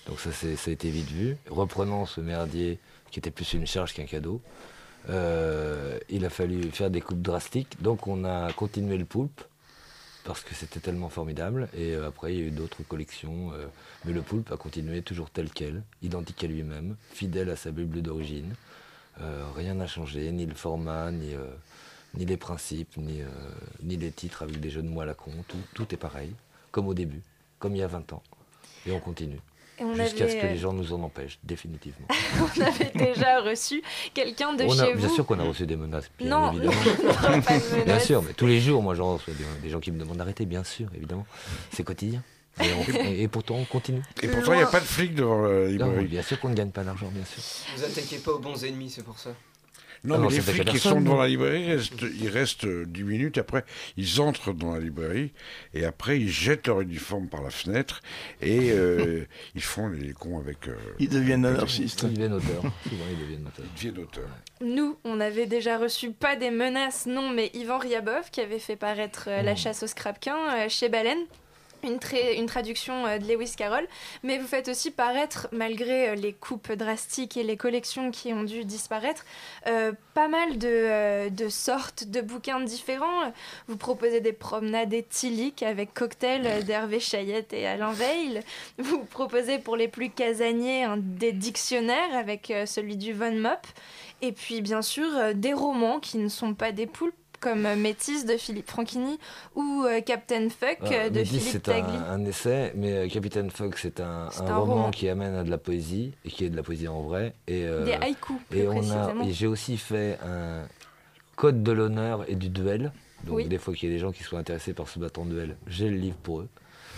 Donc ça, ça a été vite vu. Reprenant ce merdier qui était plus une charge qu'un cadeau, euh, il a fallu faire des coupes drastiques. Donc on a continué le poulpe parce que c'était tellement formidable. Et euh, après, il y a eu d'autres collections. euh, mais le poulpe a continué toujours tel quel, identique à lui-même, fidèle à sa Bible d'origine. Euh, rien n'a changé, ni le format, ni, les principes, ni, les titres avec des jeux de mots à la con. Tout est pareil, comme au début, comme il y a 20 ans. Et on continue. Jusqu'à ce avait, que euh, les gens nous en empêchent, définitivement. *laughs* on avait déjà reçu quelqu'un de On a- chez bien vous. sûr qu'on a reçu des menaces, bien Non, évidemment. *laughs* non, pas de Bien sûr, mais tous les jours, moi, j'en reçois des, des gens qui me demandent d'arrêter, bien sûr, évidemment. C'est quotidien. Et, on- *laughs* et- et pourtant, on continue. Et pourtant, il n'y a pas de flic devant Non, librairie. bien sûr qu'on ne gagne pas d'argent, bien sûr. Vous attaquez pas aux bons ennemis, c'est pour ça. Non, mais non, les c'est pas flics qui sont devant la librairie, ils restent, ils restent euh, 10 minutes, après ils entrent dans la librairie, et après ils jettent leur uniforme par la fenêtre, et euh, *laughs* ils font les cons avec... euh, Ils deviennent anarchistes. Ils deviennent auteurs. Souvent, ils deviennent auteurs. Ils deviennent auteurs. Nous, on avait déjà reçu pas des menaces, non, mais Yvan Riabov qui avait fait paraître euh, La chasse au scrapquin euh, chez Baleine. Une, tra- une traduction euh, de Lewis Carroll, mais vous faites aussi paraître, malgré euh, les coupes drastiques et les collections qui ont dû disparaître, euh, pas mal de, sortes de bouquins différents. Vous proposez des promenades éthyliques avec cocktails euh, d'Hervé Chayette et Alain Veil. Vous proposez pour les plus casaniers des dictionnaires avec celui du Von Mop. Et puis bien sûr des romans qui ne sont pas des poulpes comme Métis de Philippe Franchini ou euh, Captain Fuck Ah, de Métis, Philippe c'est un, Tagli. un essai, mais euh, Capitaine Fox, c'est un, C'est un un roman, qui amène à de la poésie, et qui est de la poésie en vrai. Et, euh, Des haïkus, plus Et on a, et j'ai aussi fait un code de l'honneur et du duel. Donc Oui. des fois qu'il y a des gens qui sont intéressés par se battre en duel, j'ai le livre pour eux.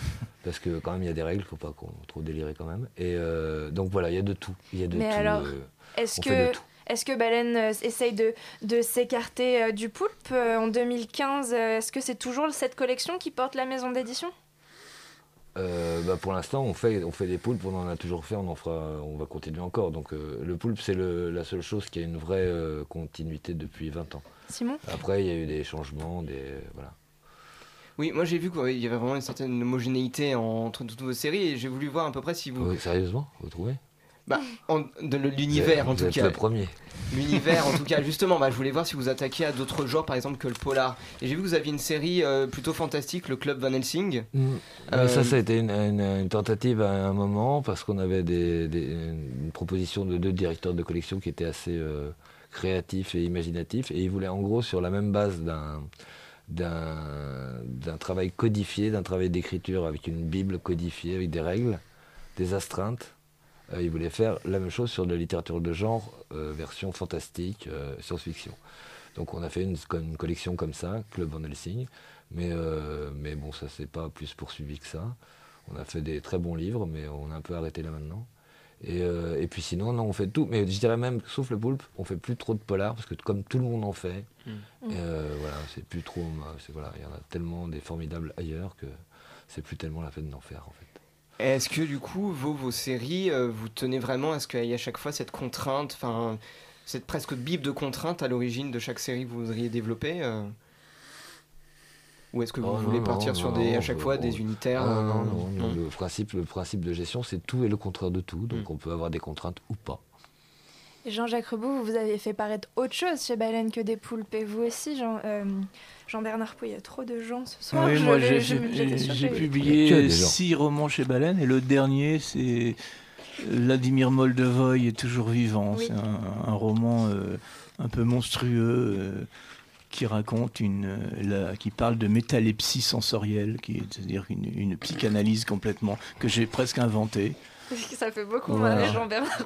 *laughs* Parce que quand même il y a des règles, faut pas qu'on trop délirer quand même. Et euh, donc voilà, il y a de tout. Il y a de Mais tout. alors, euh, Est-ce que, tout. Est-ce que Baleine euh, essaye de, de s'écarter euh, du poulpe euh, en 2015 euh, Est-ce que c'est toujours cette collection qui porte la maison d'édition? Euh, bah, pour l'instant, on fait, on fait des poulpes, on en a toujours fait, on en fera, on va continuer encore. Donc euh, le poulpe, c'est la seule chose qui a une vraie euh, continuité depuis 20 ans. Simon? Après, il y a eu des changements, des voilà. Oui, moi j'ai vu qu'il y avait vraiment une certaine homogénéité entre toutes vos séries et j'ai voulu voir à peu près si vous. Oui, sérieusement, vous trouvez? Bah, en- de l'univers en tout cas. le premier. L'univers en tout cas, justement, bah, je voulais voir si vous attaquiez à d'autres genres par exemple que le polar. Et j'ai vu que vous aviez une série euh, plutôt fantastique, le Club Van Helsing. Mais Euh, ça, ça a été une, une- une tentative à un moment parce qu'on avait des, des- une proposition de deux directeurs de collection qui étaient assez euh, créatifs et imaginatifs et ils voulaient en gros sur la même base d'un travail codifié, d'un travail d'écriture avec une bible codifiée, avec des règles, des astreintes. Euh, ils voulaient faire la même chose sur de la littérature de genre, euh, version fantastique, euh, science-fiction. Donc on a fait une, une collection comme ça, Club Van Helsing, mais, mais bon, ça s'est pas plus poursuivi que ça. On a fait des très bons livres, mais on a un peu arrêté là maintenant. Et, euh, et puis sinon, non, on fait tout. Mais je dirais même, sauf le poulpe, on fait plus trop de polar, parce que comme tout le monde en fait, Mm. euh, voilà, c'est plus trop. Voilà, il y en a tellement des formidables ailleurs que c'est plus tellement la peine d'en faire en fait. Est-ce que du coup, vos, vos séries, euh, vous tenez vraiment à ce qu'il y ait à chaque fois cette contrainte, enfin, cette presque bible de contrainte à l'origine de chaque série que vous voudriez développer euh? Ou est-ce que vous Oh, voulez non, partir non, sur non, des, à chaque fois des unitaires Ah, euh, non, non, Le, principe, le principe de gestion, c'est tout et le contraire de tout. Donc on peut avoir des contraintes ou pas. Jean-Jacques Reboux, vous avez fait paraître autre chose chez Baleine que des poulpes. Et vous aussi, Jean, euh, Jean-Bernard Pouy, il y a trop de gens ce soir. Oui, Je- moi j'ai publié six romans chez Baleine et le dernier c'est Vladimir Moldevoy est toujours vivant. Oui. C'est un, un roman euh, un peu monstrueux euh, qui raconte une, euh, la- qui parle de métalepsie sensorielle, qui est- c'est-à-dire une, une psychanalyse complètement que j'ai presque inventée. Ça fait beaucoup Voilà. marrer Jean-Bernard.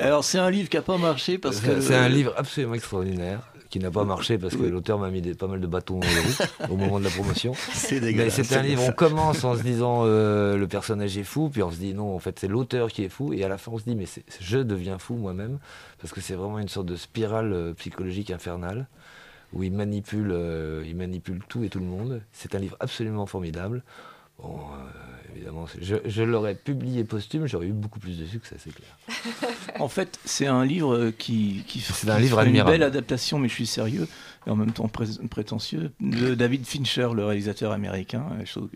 Alors c'est un livre qui n'a pas marché parce que C'est un livre absolument extraordinaire qui n'a pas marché parce que l'auteur m'a mis des- pas mal de bâtons dans les roues *laughs* au moment de la promotion. c'est Mais dégueulasse. c'est un livre, on commence en se disant euh, le personnage est fou, puis on se dit non, en fait c'est l'auteur qui est fou, et à la fin on se dit mais c'est- je deviens fou moi-même, parce que c'est vraiment une sorte de spirale euh, psychologique infernale, où il manipule, euh, il manipule tout et tout le monde. C'est un livre absolument formidable. Bon, euh, évidemment, je, je l'aurais publié posthume, j'aurais eu beaucoup plus de succès, c'est clair. *laughs* En fait, c'est un livre qui, qui, C'est un livre ferait une admirable. belle adaptation, mais je suis sérieux, et en même temps pré- prétentieux, de David Fincher, le réalisateur américain.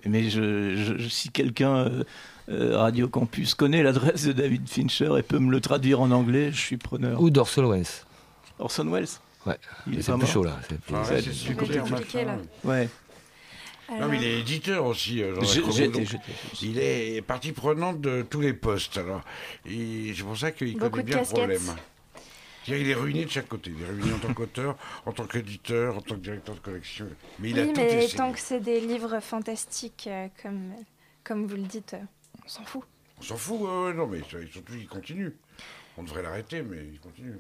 Mais je, je- je- si quelqu'un, euh, euh, Radio Campus, connaît l'adresse de David Fincher et peut me le traduire en anglais, je suis preneur. Ou d'Orson Welles. Orson Welles? Ouais, c'est plus mort. chaud là. c'est plus- Ah ouais, plus compliqué, là. Ouais. Non, mais il est éditeur aussi. euh, donc Il est partie prenante de tous les postes. Alors, c'est pour ça qu'il Beaucoup connaît de bien le problème. Il est ruiné de chaque côté. Il est ruiné en tant qu'auteur, *laughs* en tant qu'éditeur, en tant que directeur de collection. Mais il a Oui, tout mais essayé. tant que c'est des livres fantastiques, euh, comme, comme vous le dites, euh, on s'en fout. On s'en fout, ouais, non, mais surtout il continue. On devrait l'arrêter, mais il continue.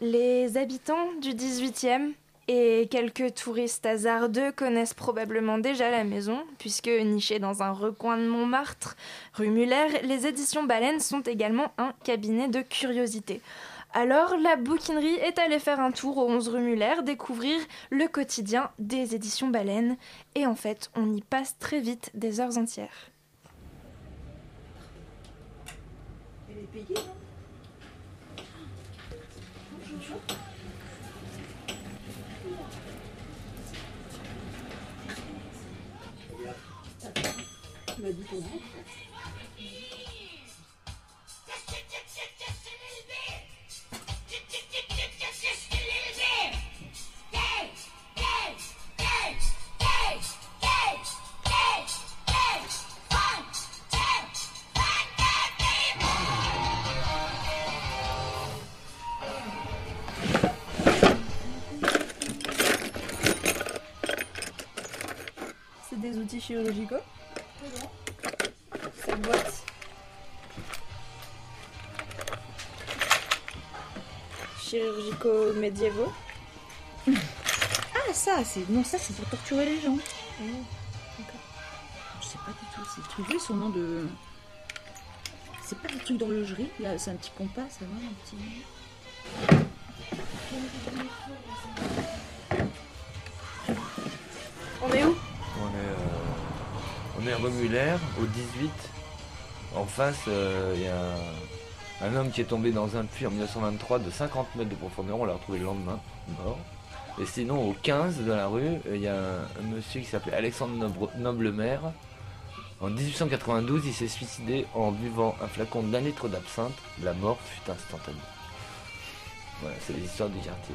Les habitants du 18e et quelques touristes hasardeux connaissent probablement déjà la maison, puisque nichée dans un recoin de Montmartre, rue Muller, les éditions Baleine sont également un cabinet de curiosité. Alors, la bouquinerie est allée faire un tour au 11 rue Muller, découvrir le quotidien des éditions Baleine, et en fait, on y passe très vite des heures entières. Elle est payée, non? C'est des outils chirurgicaux? Chirurgicaux médiévaux. *laughs* Ah, ça, c'est non, ça c'est pour torturer les gens. Je sais pas du tout. C'est trouvé son nom de. C'est pas des trucs d'horlogerie. Là, c'est un petit compas, ça va, un petit. On est où? On est, euh, on est rue Muller, au 18. En face, euh, il y a un, un homme qui est tombé dans un puits en 1923 de 50 mètres de profondeur. On l'a retrouvé le lendemain, mort. Et sinon, au 15 de la rue, il y a un, un monsieur qui s'appelait Alexandre Nobre- Noblemer. En 1892, il s'est suicidé en buvant un flacon d'un litre d'absinthe. La mort fut instantanée. Voilà, c'est les histoires du quartier.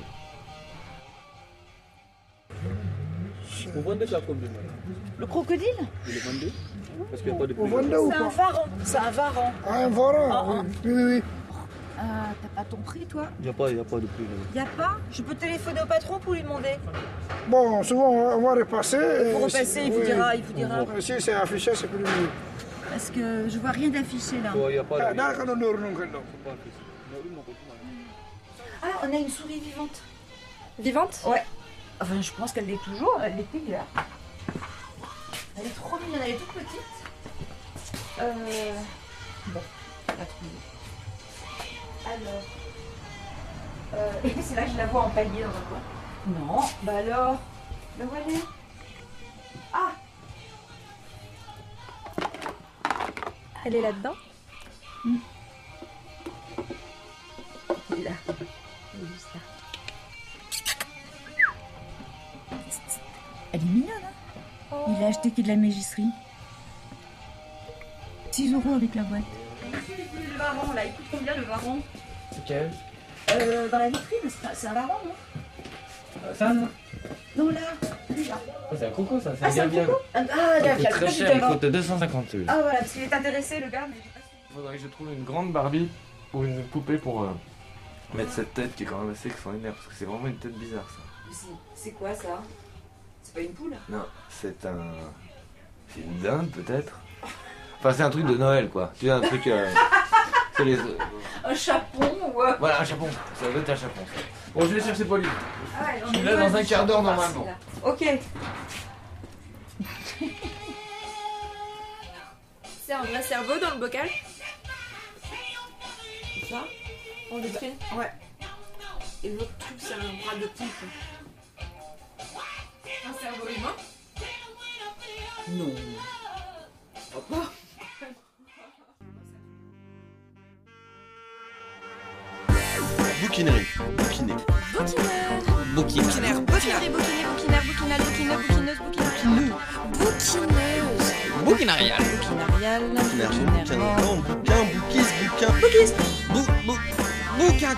Vous vendez de la combien madame Le crocodile? Vous le vendez? Parce qu'il n'y a pas de Vous prix. vendez ou C'est un pas varan. C'est un varan. Ah, un varan, Ah, oui. oui, oui, oui. Ah, t'as pas ton prix, toi Il n'y a, pas- il y a pas de prix. madame. Y a pas Je peux téléphoner au patron pour lui demander. Bon, souvent, on va- on va repasser. Il faut et repasser, si- il vous oui. dira, il vous dira. Si c'est affiché, c'est plus mieux. Parce que je vois rien d'affiché là. Il n'y a pas de Ah, Ah, on a une souris vivante. Vivante Ouais. Enfin, je pense qu'elle l'est toujours. Elle était hier. Elle est trop mignonne, elle est toute petite. Euh... Bon, on l'a trouvée. Alors... Euh... Et *laughs* c'est là que je la vois empaillée dans un coin. Non, bah alors... Elle est Ah Elle est là-dedans Elle est là. Elle est juste là. Elle est mignonne, Il a acheté que de la mégisserie. 6 euros avec la boîte. Le varan, là, il coûte combien le varan Lequel euh, Dans la vitrine, c'est un- varan, non Ça, non Non, là, lui, là. C'est un coco, ça, c'est Ah, un coco Ah, d'accord, très cher, il coûte 250 celui-là. Ah, voilà, parce qu'il est intéressé, le gars, mais j'ai pas Il faudrait que je trouve une grande Barbie ou une poupée pour euh, mettre cette tête qui est quand même assez extraordinaire parce que c'est vraiment une tête bizarre ça. C'est- C'est quoi ça? Pas une poule Non, c'est un. C'est une dinde peut-être Enfin, c'est un truc de Noël quoi. Tu vois, un truc. euh, *laughs* c'est les- Un chapon ou. euh, Voilà, un chapon. Ça doit être un chapon ça. Bon, je vais chercher Pauline. Ah ouais, Je suis là dans un quart d'heure normalement. Ok. *laughs* C'est un vrai cerveau dans le bocal? C'est ça? Vitrine Ouais. Et l'autre truc, c'est un bras de poulpe. Non. Bouquinerie. Bouquiner. Bouquinaire Bouquinaire. Bouquinaire, bouquinaire, bouquinaire, bouquinal, bouquineux, bouquineuse, bouquineux. Bouquineuse Bouquinarial. Bouquinarial. Bouquinaire, Bouquinairement. bouquin, bouquin, bouquise, bouquin. Bouquise. Bou, bou, bouquin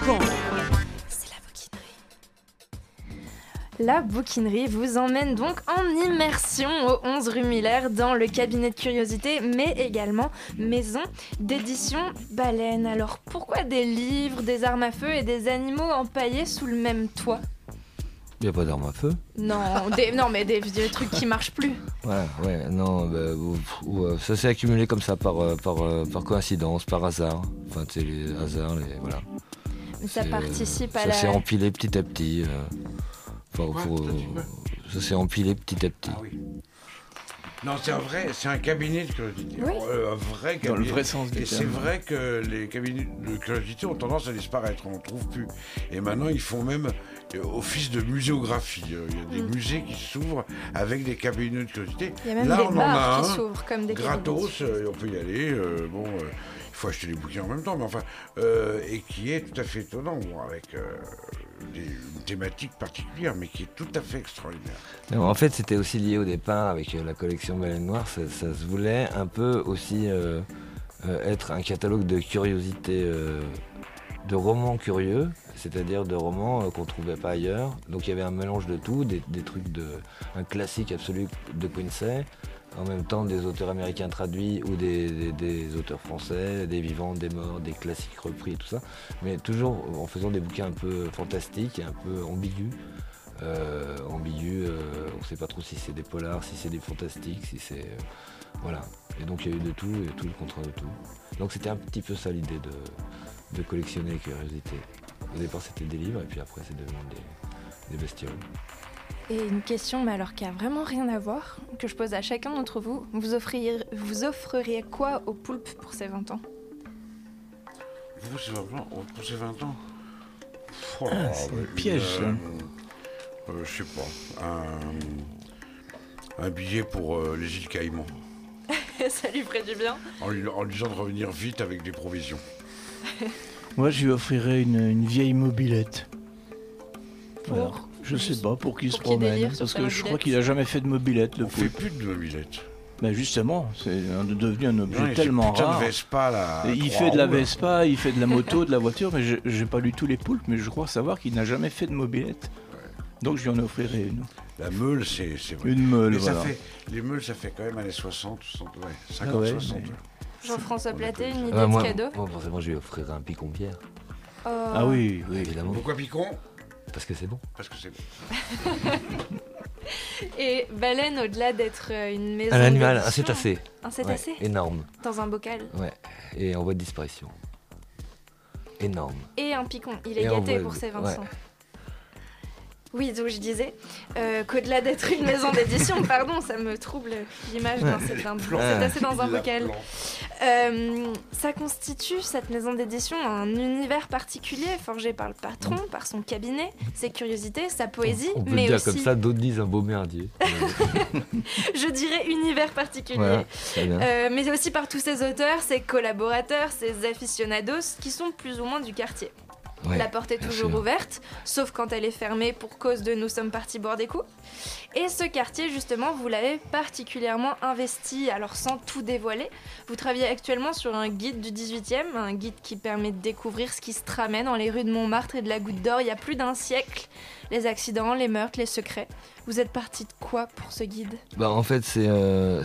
La bouquinerie vous emmène donc en immersion au 11 rue Miller dans le cabinet de curiosité, mais également maison d'édition baleine. Alors pourquoi des livres, des armes à feu et des animaux empaillés sous le même toit? Il n'y a pas d'arme à feu? Non, des, non mais des, trucs qui marchent plus. Ouais, ouais, non, bah, euh, ça s'est accumulé comme ça par, euh, par, euh, par coïncidence, par hasard. Enfin, tu sais, les hasards, les. Voilà. Ça participe à Ça la. s'est empilé petit à petit. euh, enfin, faut- ça s'est empilé petit à petit. Non, c'est un vrai, c'est un cabinet de curiosité. Oui. Euh, un vrai Dans cabinet. le vrai sens du Et c'est vrai que les cabinets de curiosité ont tendance à disparaître, on ne trouve plus. Et maintenant, ils font même euh, office de muséographie. Euh, Il y a des Mm. musées qui s'ouvrent avec des cabinets de curiosité. Il y a même Là, des on en bars a qui un, comme des cabinets. gratos, euh, et on peut y aller. euh, bon, euh, il faut acheter des bouquins en même temps, mais enfin, euh, et qui est tout à fait étonnant, avec euh, des, une thématique particulière, mais qui est tout à fait extraordinaire. En fait, c'était aussi lié au départ avec euh, la collection Baleine Noire. Ça, se voulait un peu aussi être un catalogue de curiosités, de romans curieux, c'est-à-dire de romans qu'on trouvait pas ailleurs. Donc il y avait un mélange de tout, des, des trucs de un classique absolu de Quincy, en même temps des auteurs américains traduits ou des, auteurs français, des vivants, des morts, des classiques repris, tout ça. Mais toujours en faisant des bouquins un peu fantastiques et un peu ambigus. Euh, euh, on sait pas trop si c'est des polars, si c'est des fantastiques, si c'est. euh, voilà. Et donc il y a eu de tout et tout le contraire de tout. Donc c'était un petit peu ça l'idée de, de collectionner les curiosités. Au départ c'était des livres et puis après c'est devenu des bestioles. Et une question, mais alors qui a vraiment rien à voir, que je pose à chacun d'entre vous. Vous offririez, vous offririez quoi au poulpe pour ses 20 ans? Vraiment pour ces 20 ans? Oh, Ah, c'est un piège, euh, euh, je sais pas. Un, un billet pour euh, les îles Caïmans. *laughs* ça lui ferait du bien. En lui, en lui disant de revenir vite avec des provisions. Moi, je lui offrirais une, une vieille mobilette. Pour Voilà. Je sais pas, pour qu'il se pour qu'il promène. Parce que je crois qu'il a jamais fait de mobilette, le On fait plus de mobilette. Ben justement, c'est un- devenu un objet tellement putains de rare. Vespa, là, Et il trois fait de la roues, là. Vespa, il fait de la moto, de la voiture, mais j'ai- j'ai pas lu tous les poulpes, mais je crois savoir qu'il n'a jamais fait de mobilette. Donc je lui en offrirai une. La meule, c'est c'est vrai. Une meule, Mais ça voilà. fait, les meules, ça fait quand même années 60, 60 ouais, 50, Ah ouais, 60. mais- ouais. Jean-François Platé, une idée Ah, moi, de cadeau moi, forcément, je lui offrirai un picon pierre. Oh. Ah oui, oui. Évidemment. Pourquoi picon? Parce que c'est bon. Parce que c'est bon. *laughs* Et baleine, au-delà d'être euh, une maison. Un animal, un cétacé. Un cétacé Ouais, énorme. Dans un bocal. Ouais. Et en voie de disparition. Énorme. Et un picon. Il est Et gâté voie- pour ses ouais. Oui, donc je disais euh, qu'au-delà d'être une maison d'édition, *laughs* pardon, ça me trouble l'image d'un d'un cétacé dans un bocal. Euh, ça constitue, cette maison d'édition, un univers particulier forgé par le patron, par son cabinet, ses curiosités, sa poésie, On peut mais le dire aussi, comme ça, d'autres disent un beau merdier. *laughs* je dirais, univers particulier. Voilà. Euh, mais aussi par tous ses auteurs, ses collaborateurs, ses aficionados, qui sont plus ou moins du quartier. Ouais, La porte est toujours sûr. ouverte, sauf quand elle est fermée pour cause de nous sommes partis boire des coups. Et ce quartier, justement, vous l'avez particulièrement investi, alors sans tout dévoiler. Vous travaillez actuellement sur un guide du 18e, un guide qui permet de découvrir ce qui se tramait dans les rues de Montmartre et de la Goutte d'Or il y a plus d'un siècle. Les accidents, les meurtres, les secrets. Vous êtes parti de quoi pour ce guide? Bah, en fait, c'est euh,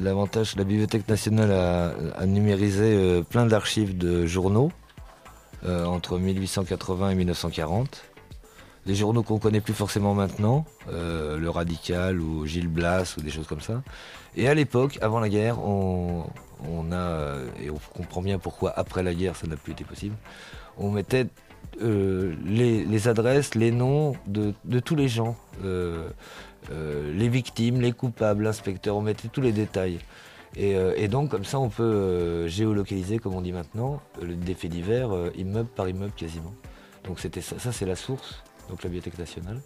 l'avantage. La Bibliothèque nationale a, a numérisé euh, plein d'archives de journaux euh, entre 1880 et 1940. Des journaux qu'on connaît plus forcément maintenant, euh, Le Radical ou Gilles Blas ou des choses comme ça. Et à l'époque, avant la guerre, on, a, et on comprend bien pourquoi après la guerre ça n'a plus été possible, on mettait euh, les, adresses, les noms de, tous les gens, les victimes, les coupables, l'inspecteur, on mettait tous les détails. Et, euh, et donc comme ça on peut euh, géolocaliser, comme on dit maintenant, euh, le- des faits divers, immeuble par immeuble quasiment. Donc c'était ça, ça c'est la source, donc la Bibliothèque nationale.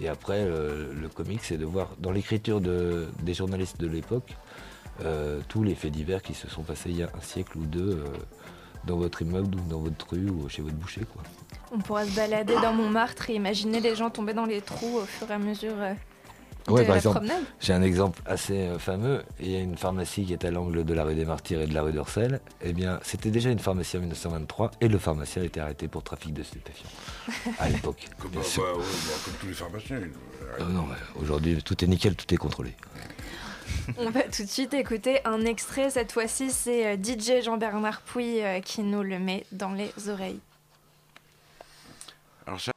Et après le comique c'est de voir dans l'écriture de- des journalistes de l'époque tous les faits divers qui se sont passés il y a un siècle ou deux dans votre immeuble ou dans votre rue ou chez votre boucher quoi. On pourra se balader dans Montmartre et imaginer les gens tomber dans les trous au fur et à mesure de Ouais, par la exemple, promenade. j'ai un exemple assez euh, fameux. Il y a une pharmacie qui est à l'angle de la rue des Martyrs et de la rue d'Orsel. Eh bien, c'était déjà une pharmacie en 1923 et le pharmacien a été arrêté pour trafic de stupéfiants à *laughs* l'époque. Comme, bah, bah, ouais, bah, comme tous les pharmaciens. Euh, non, aujourd'hui, tout est nickel, tout est contrôlé. On va tout de suite écouter un extrait. Cette fois-ci, c'est euh, DJ Jean-Bernard Pouy qui nous le met dans les oreilles. Alors ça,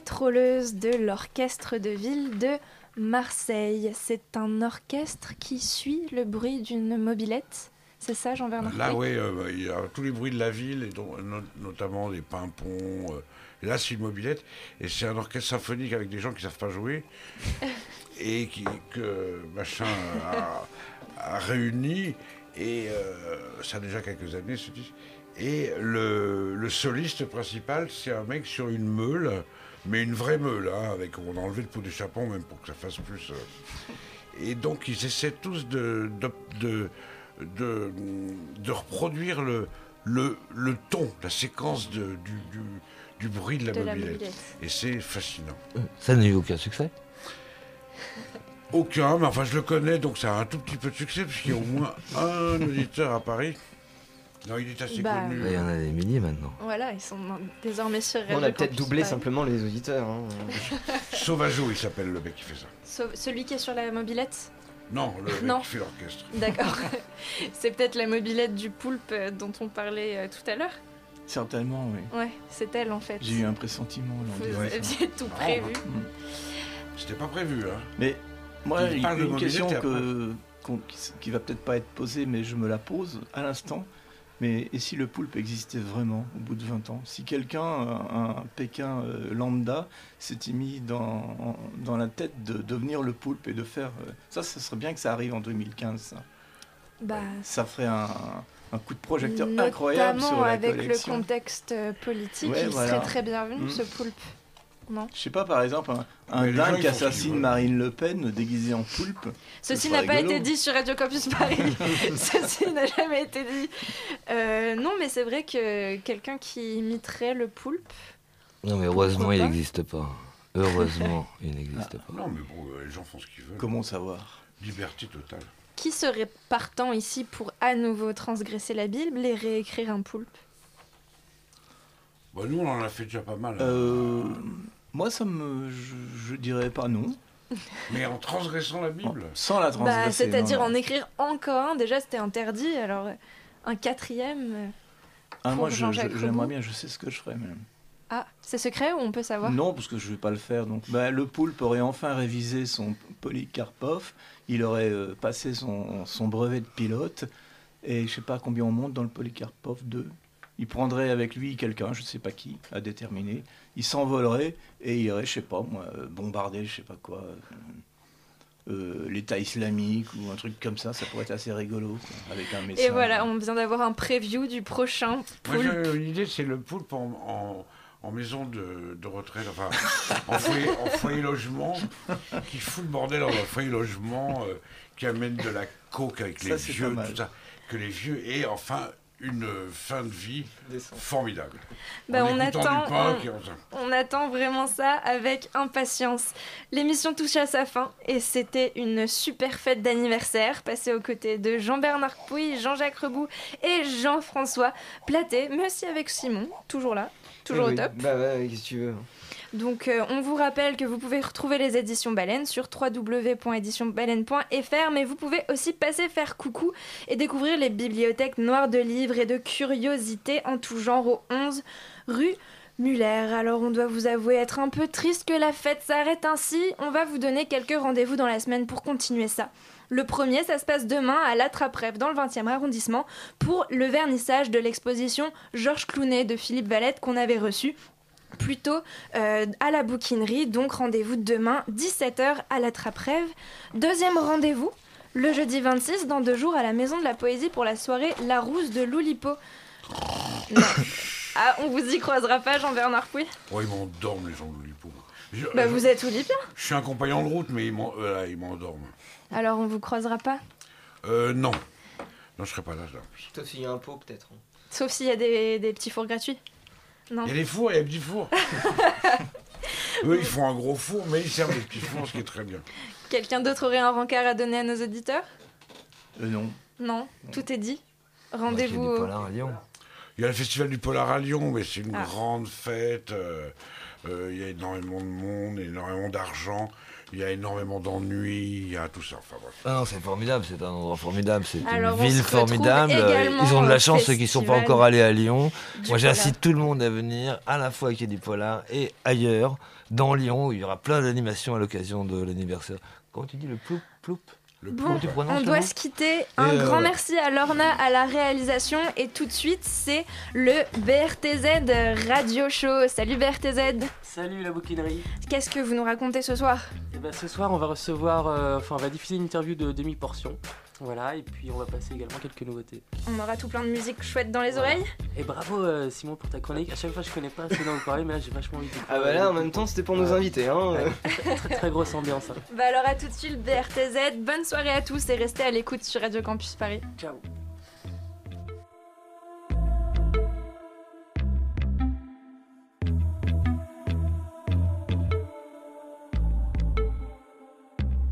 pétroleuse de l'orchestre de ville de Marseille. C'est un orchestre qui suit le bruit d'une mobilette. C'est ça, Jean-Bernard Là, oui, euh, il y a tous les bruits de la ville, et dont- no- notamment des pimpons. euh, là, c'est une mobilette, et c'est un orchestre symphonique avec des gens qui savent pas jouer, *laughs* et qui, que machin a, a réuni, et euh, ça a déjà quelques années, ce disque. Et le, le soliste principal, c'est un mec sur une meule, mais une vraie meule, hein, avec on a enlevé le pot d'échappement même pour que ça fasse plus. euh, et donc ils essaient tous de, de, de, de, de reproduire le, le, le ton, la séquence de- du, du, du bruit de la De la mobilette. mobilette. Et c'est fascinant. Ça n'a eu aucun succès? Aucun, mais enfin je le connais, donc ça a un tout petit peu de succès, puisqu'il y a au moins un auditeur à Paris. Non, il est assez Bah, connu. Il y en a des milliers maintenant. Voilà, ils sont désormais sur On a peut-être doublé Paris. simplement les auditeurs. hein. *laughs* Sauvageau, il s'appelle le mec qui fait ça. Celui qui est sur la mobilette? Non, le mec Non. qui fait l'orchestre. D'accord. *laughs* *laughs* c'est peut-être la mobilette du poulpe euh, dont on parlait euh, tout à l'heure? Certainement, oui. Ouais, c'est elle en fait. J'ai eu un pressentiment. là, on Vous aviez tout prévu. C'était pas prévu, hein. Mais moi, Il y a une question que, s- qui va peut-être pas être posée, mais je me la pose à l'instant. Mais et si le poulpe existait vraiment au bout de 20 ans? Si quelqu'un, un, un Pékin euh, lambda, s'était mis dans, en- dans la tête de devenir le poulpe et de faire. euh, ça, ça serait bien que ça arrive en 2015. Ça, Bah, ça ferait un, un coup de projecteur incroyable sur la avec collection. le contexte euh, politique, Ouais, il voilà. serait très bienvenu Mm. ce poulpe. Non Je sais pas, par exemple, un, un dingue qui assassine. Marine Le Pen déguisé en poulpe. Ceci ce n'a pas été dit sur Radio Campus Paris. *laughs* Ceci n'a jamais été dit. Euh, non, mais c'est vrai que quelqu'un qui imiterait le poulpe. Non, mais heureusement, il n'existe pas. Heureusement, *laughs* il n'existe pas. Non, mais bon, euh, les gens font ce qu'ils veulent. Comment savoir? Liberté totale. Qui serait partant ici pour à nouveau transgresser la Bible et réécrire un poulpe? Bah, nous, on en a fait déjà pas mal. hein. Euh, moi, ça me. Je, je dirais pas non. *laughs* Mais en transgressant la Bible. Sans la bah, transgresser. C'est-à-dire en écrire encore un. Déjà, c'était interdit. Alors, un quatrième. euh, Ah, moi, j'aimerais bien, je sais ce que je ferais même. Ah, c'est secret ou on peut savoir? Non, parce que je vais pas le faire. Donc, bah, le poulpe aurait enfin révisé son Polycarpov. Il aurait euh, passé son, son brevet de pilote. Et je sais pas combien on monte dans le Polycarpov 2. Il prendrait avec lui quelqu'un, je sais pas qui, à déterminer. Il s'envolerait et il irait, je sais pas moi, euh, bombarder, je sais pas quoi. euh, euh, l'État islamique ou un truc comme ça, ça pourrait être assez rigolo quoi, avec un message. Et voilà, on vient d'avoir un preview du prochain poulpe. j'ai une idée, c'est le poulpe en, en- en maison de, de retraite, enfin, en foyer, en foyer logement, qui fout le bordel dans un foyer logement, euh, qui amène de la coke avec Ça, les vieux, tout ça. Que les vieux aient enfin une fin de vie formidable. Bah, on attend, on- attend vraiment ça avec impatience. L'émission touche à sa fin et c'était une super fête d'anniversaire passée aux côtés de Jean-Bernard Pouy, Jean-Jacques Rebout et Jean-François Platé, mais aussi avec Simon, toujours là, toujours Oui, au oui. top. Bah ouais, qu'est-ce que tu veux Donc euh, on vous rappelle que vous pouvez retrouver les éditions Baleine sur www.éditionbaleine.fr mais vous pouvez aussi passer faire coucou et découvrir les bibliothèques noires de livres et de curiosités en tout genre au 11 rue Muller. Alors on doit vous avouer être un peu triste que la fête s'arrête ainsi. On va vous donner quelques rendez-vous dans la semaine pour continuer ça. Le premier, ça se passe demain à l'Attrape-Rêve dans le 20e arrondissement pour le vernissage de l'exposition Georges Clounet de Philippe Valette qu'on avait reçu plutôt euh, à la bouquinerie. Donc rendez-vous demain 17h à l'Attrape-Rêve. Deuxième rendez-vous le jeudi 26 dans deux jours à la Maison de la Poésie pour la soirée La Rousse de Loulipo. Non. *coughs* Ah, on vous y croisera pas, Jean-Bernard Pouy Oh, ils m'endorment, les gens de l'Oulipo. Je- Bah, je- vous êtes Oulipien Je suis un compagnon de route, mais ils euh, ils m'endorment. Alors on vous croisera pas Euh, non. Non, je serai pas là. là. Sauf s'il y a un pot, peut-être. hein. Sauf s'il y a des, des petits fours gratuits. Non. Il y a des fours, il y a des petits fours. *laughs* Eux, ils font un gros four, mais ils servent des petits fours, ce qui est très bien. Quelqu'un d'autre aurait un rencard à donner à nos auditeurs? Euh, non. Non, tout est dit. Rendez-vous. au- à Lyon. Il y a le festival du Polar à Lyon, mais c'est une Ah. grande fête. euh, euh, il y a énormément de monde, énormément d'argent. Il y a énormément d'ennuis, il y a tout ça. Enfin, bref. Ah non, c'est formidable, c'est un endroit formidable, c'est une ville formidable. Ils ont de la chance, ceux qui ne sont pas encore allés à Lyon. Moi, j'incite tout le monde à venir, à la fois à Quai du Polar et ailleurs, dans Lyon, où il y aura plein d'animations à l'occasion de l'anniversaire. Comment tu dis le ploup ploup? Le Bon, on doit se quitter. Un Et, euh, grand merci à Lorna à la réalisation et tout de suite c'est le BRTZ Radio Show. Salut BRTZ. Salut la bouquinerie. Qu'est-ce que vous nous racontez ce soir? Et ben ce soir on va recevoir, euh, enfin on va diffuser une interview de demi portion. Voilà et puis on va passer également quelques nouveautés. On aura tout plein de musique chouette dans les oreilles. Et bravo euh, Simon pour ta chronique. À chaque fois je connais pas assez d'en parler mais là j'ai vachement envie de. Ah bah là en même temps c'était pour nous inviter hein. Ouais, très, très grosse ambiance. hein. Bah alors à tout de suite BRTZ. Bonne soirée à tous et restez à l'écoute sur Radio Campus Paris. Ciao.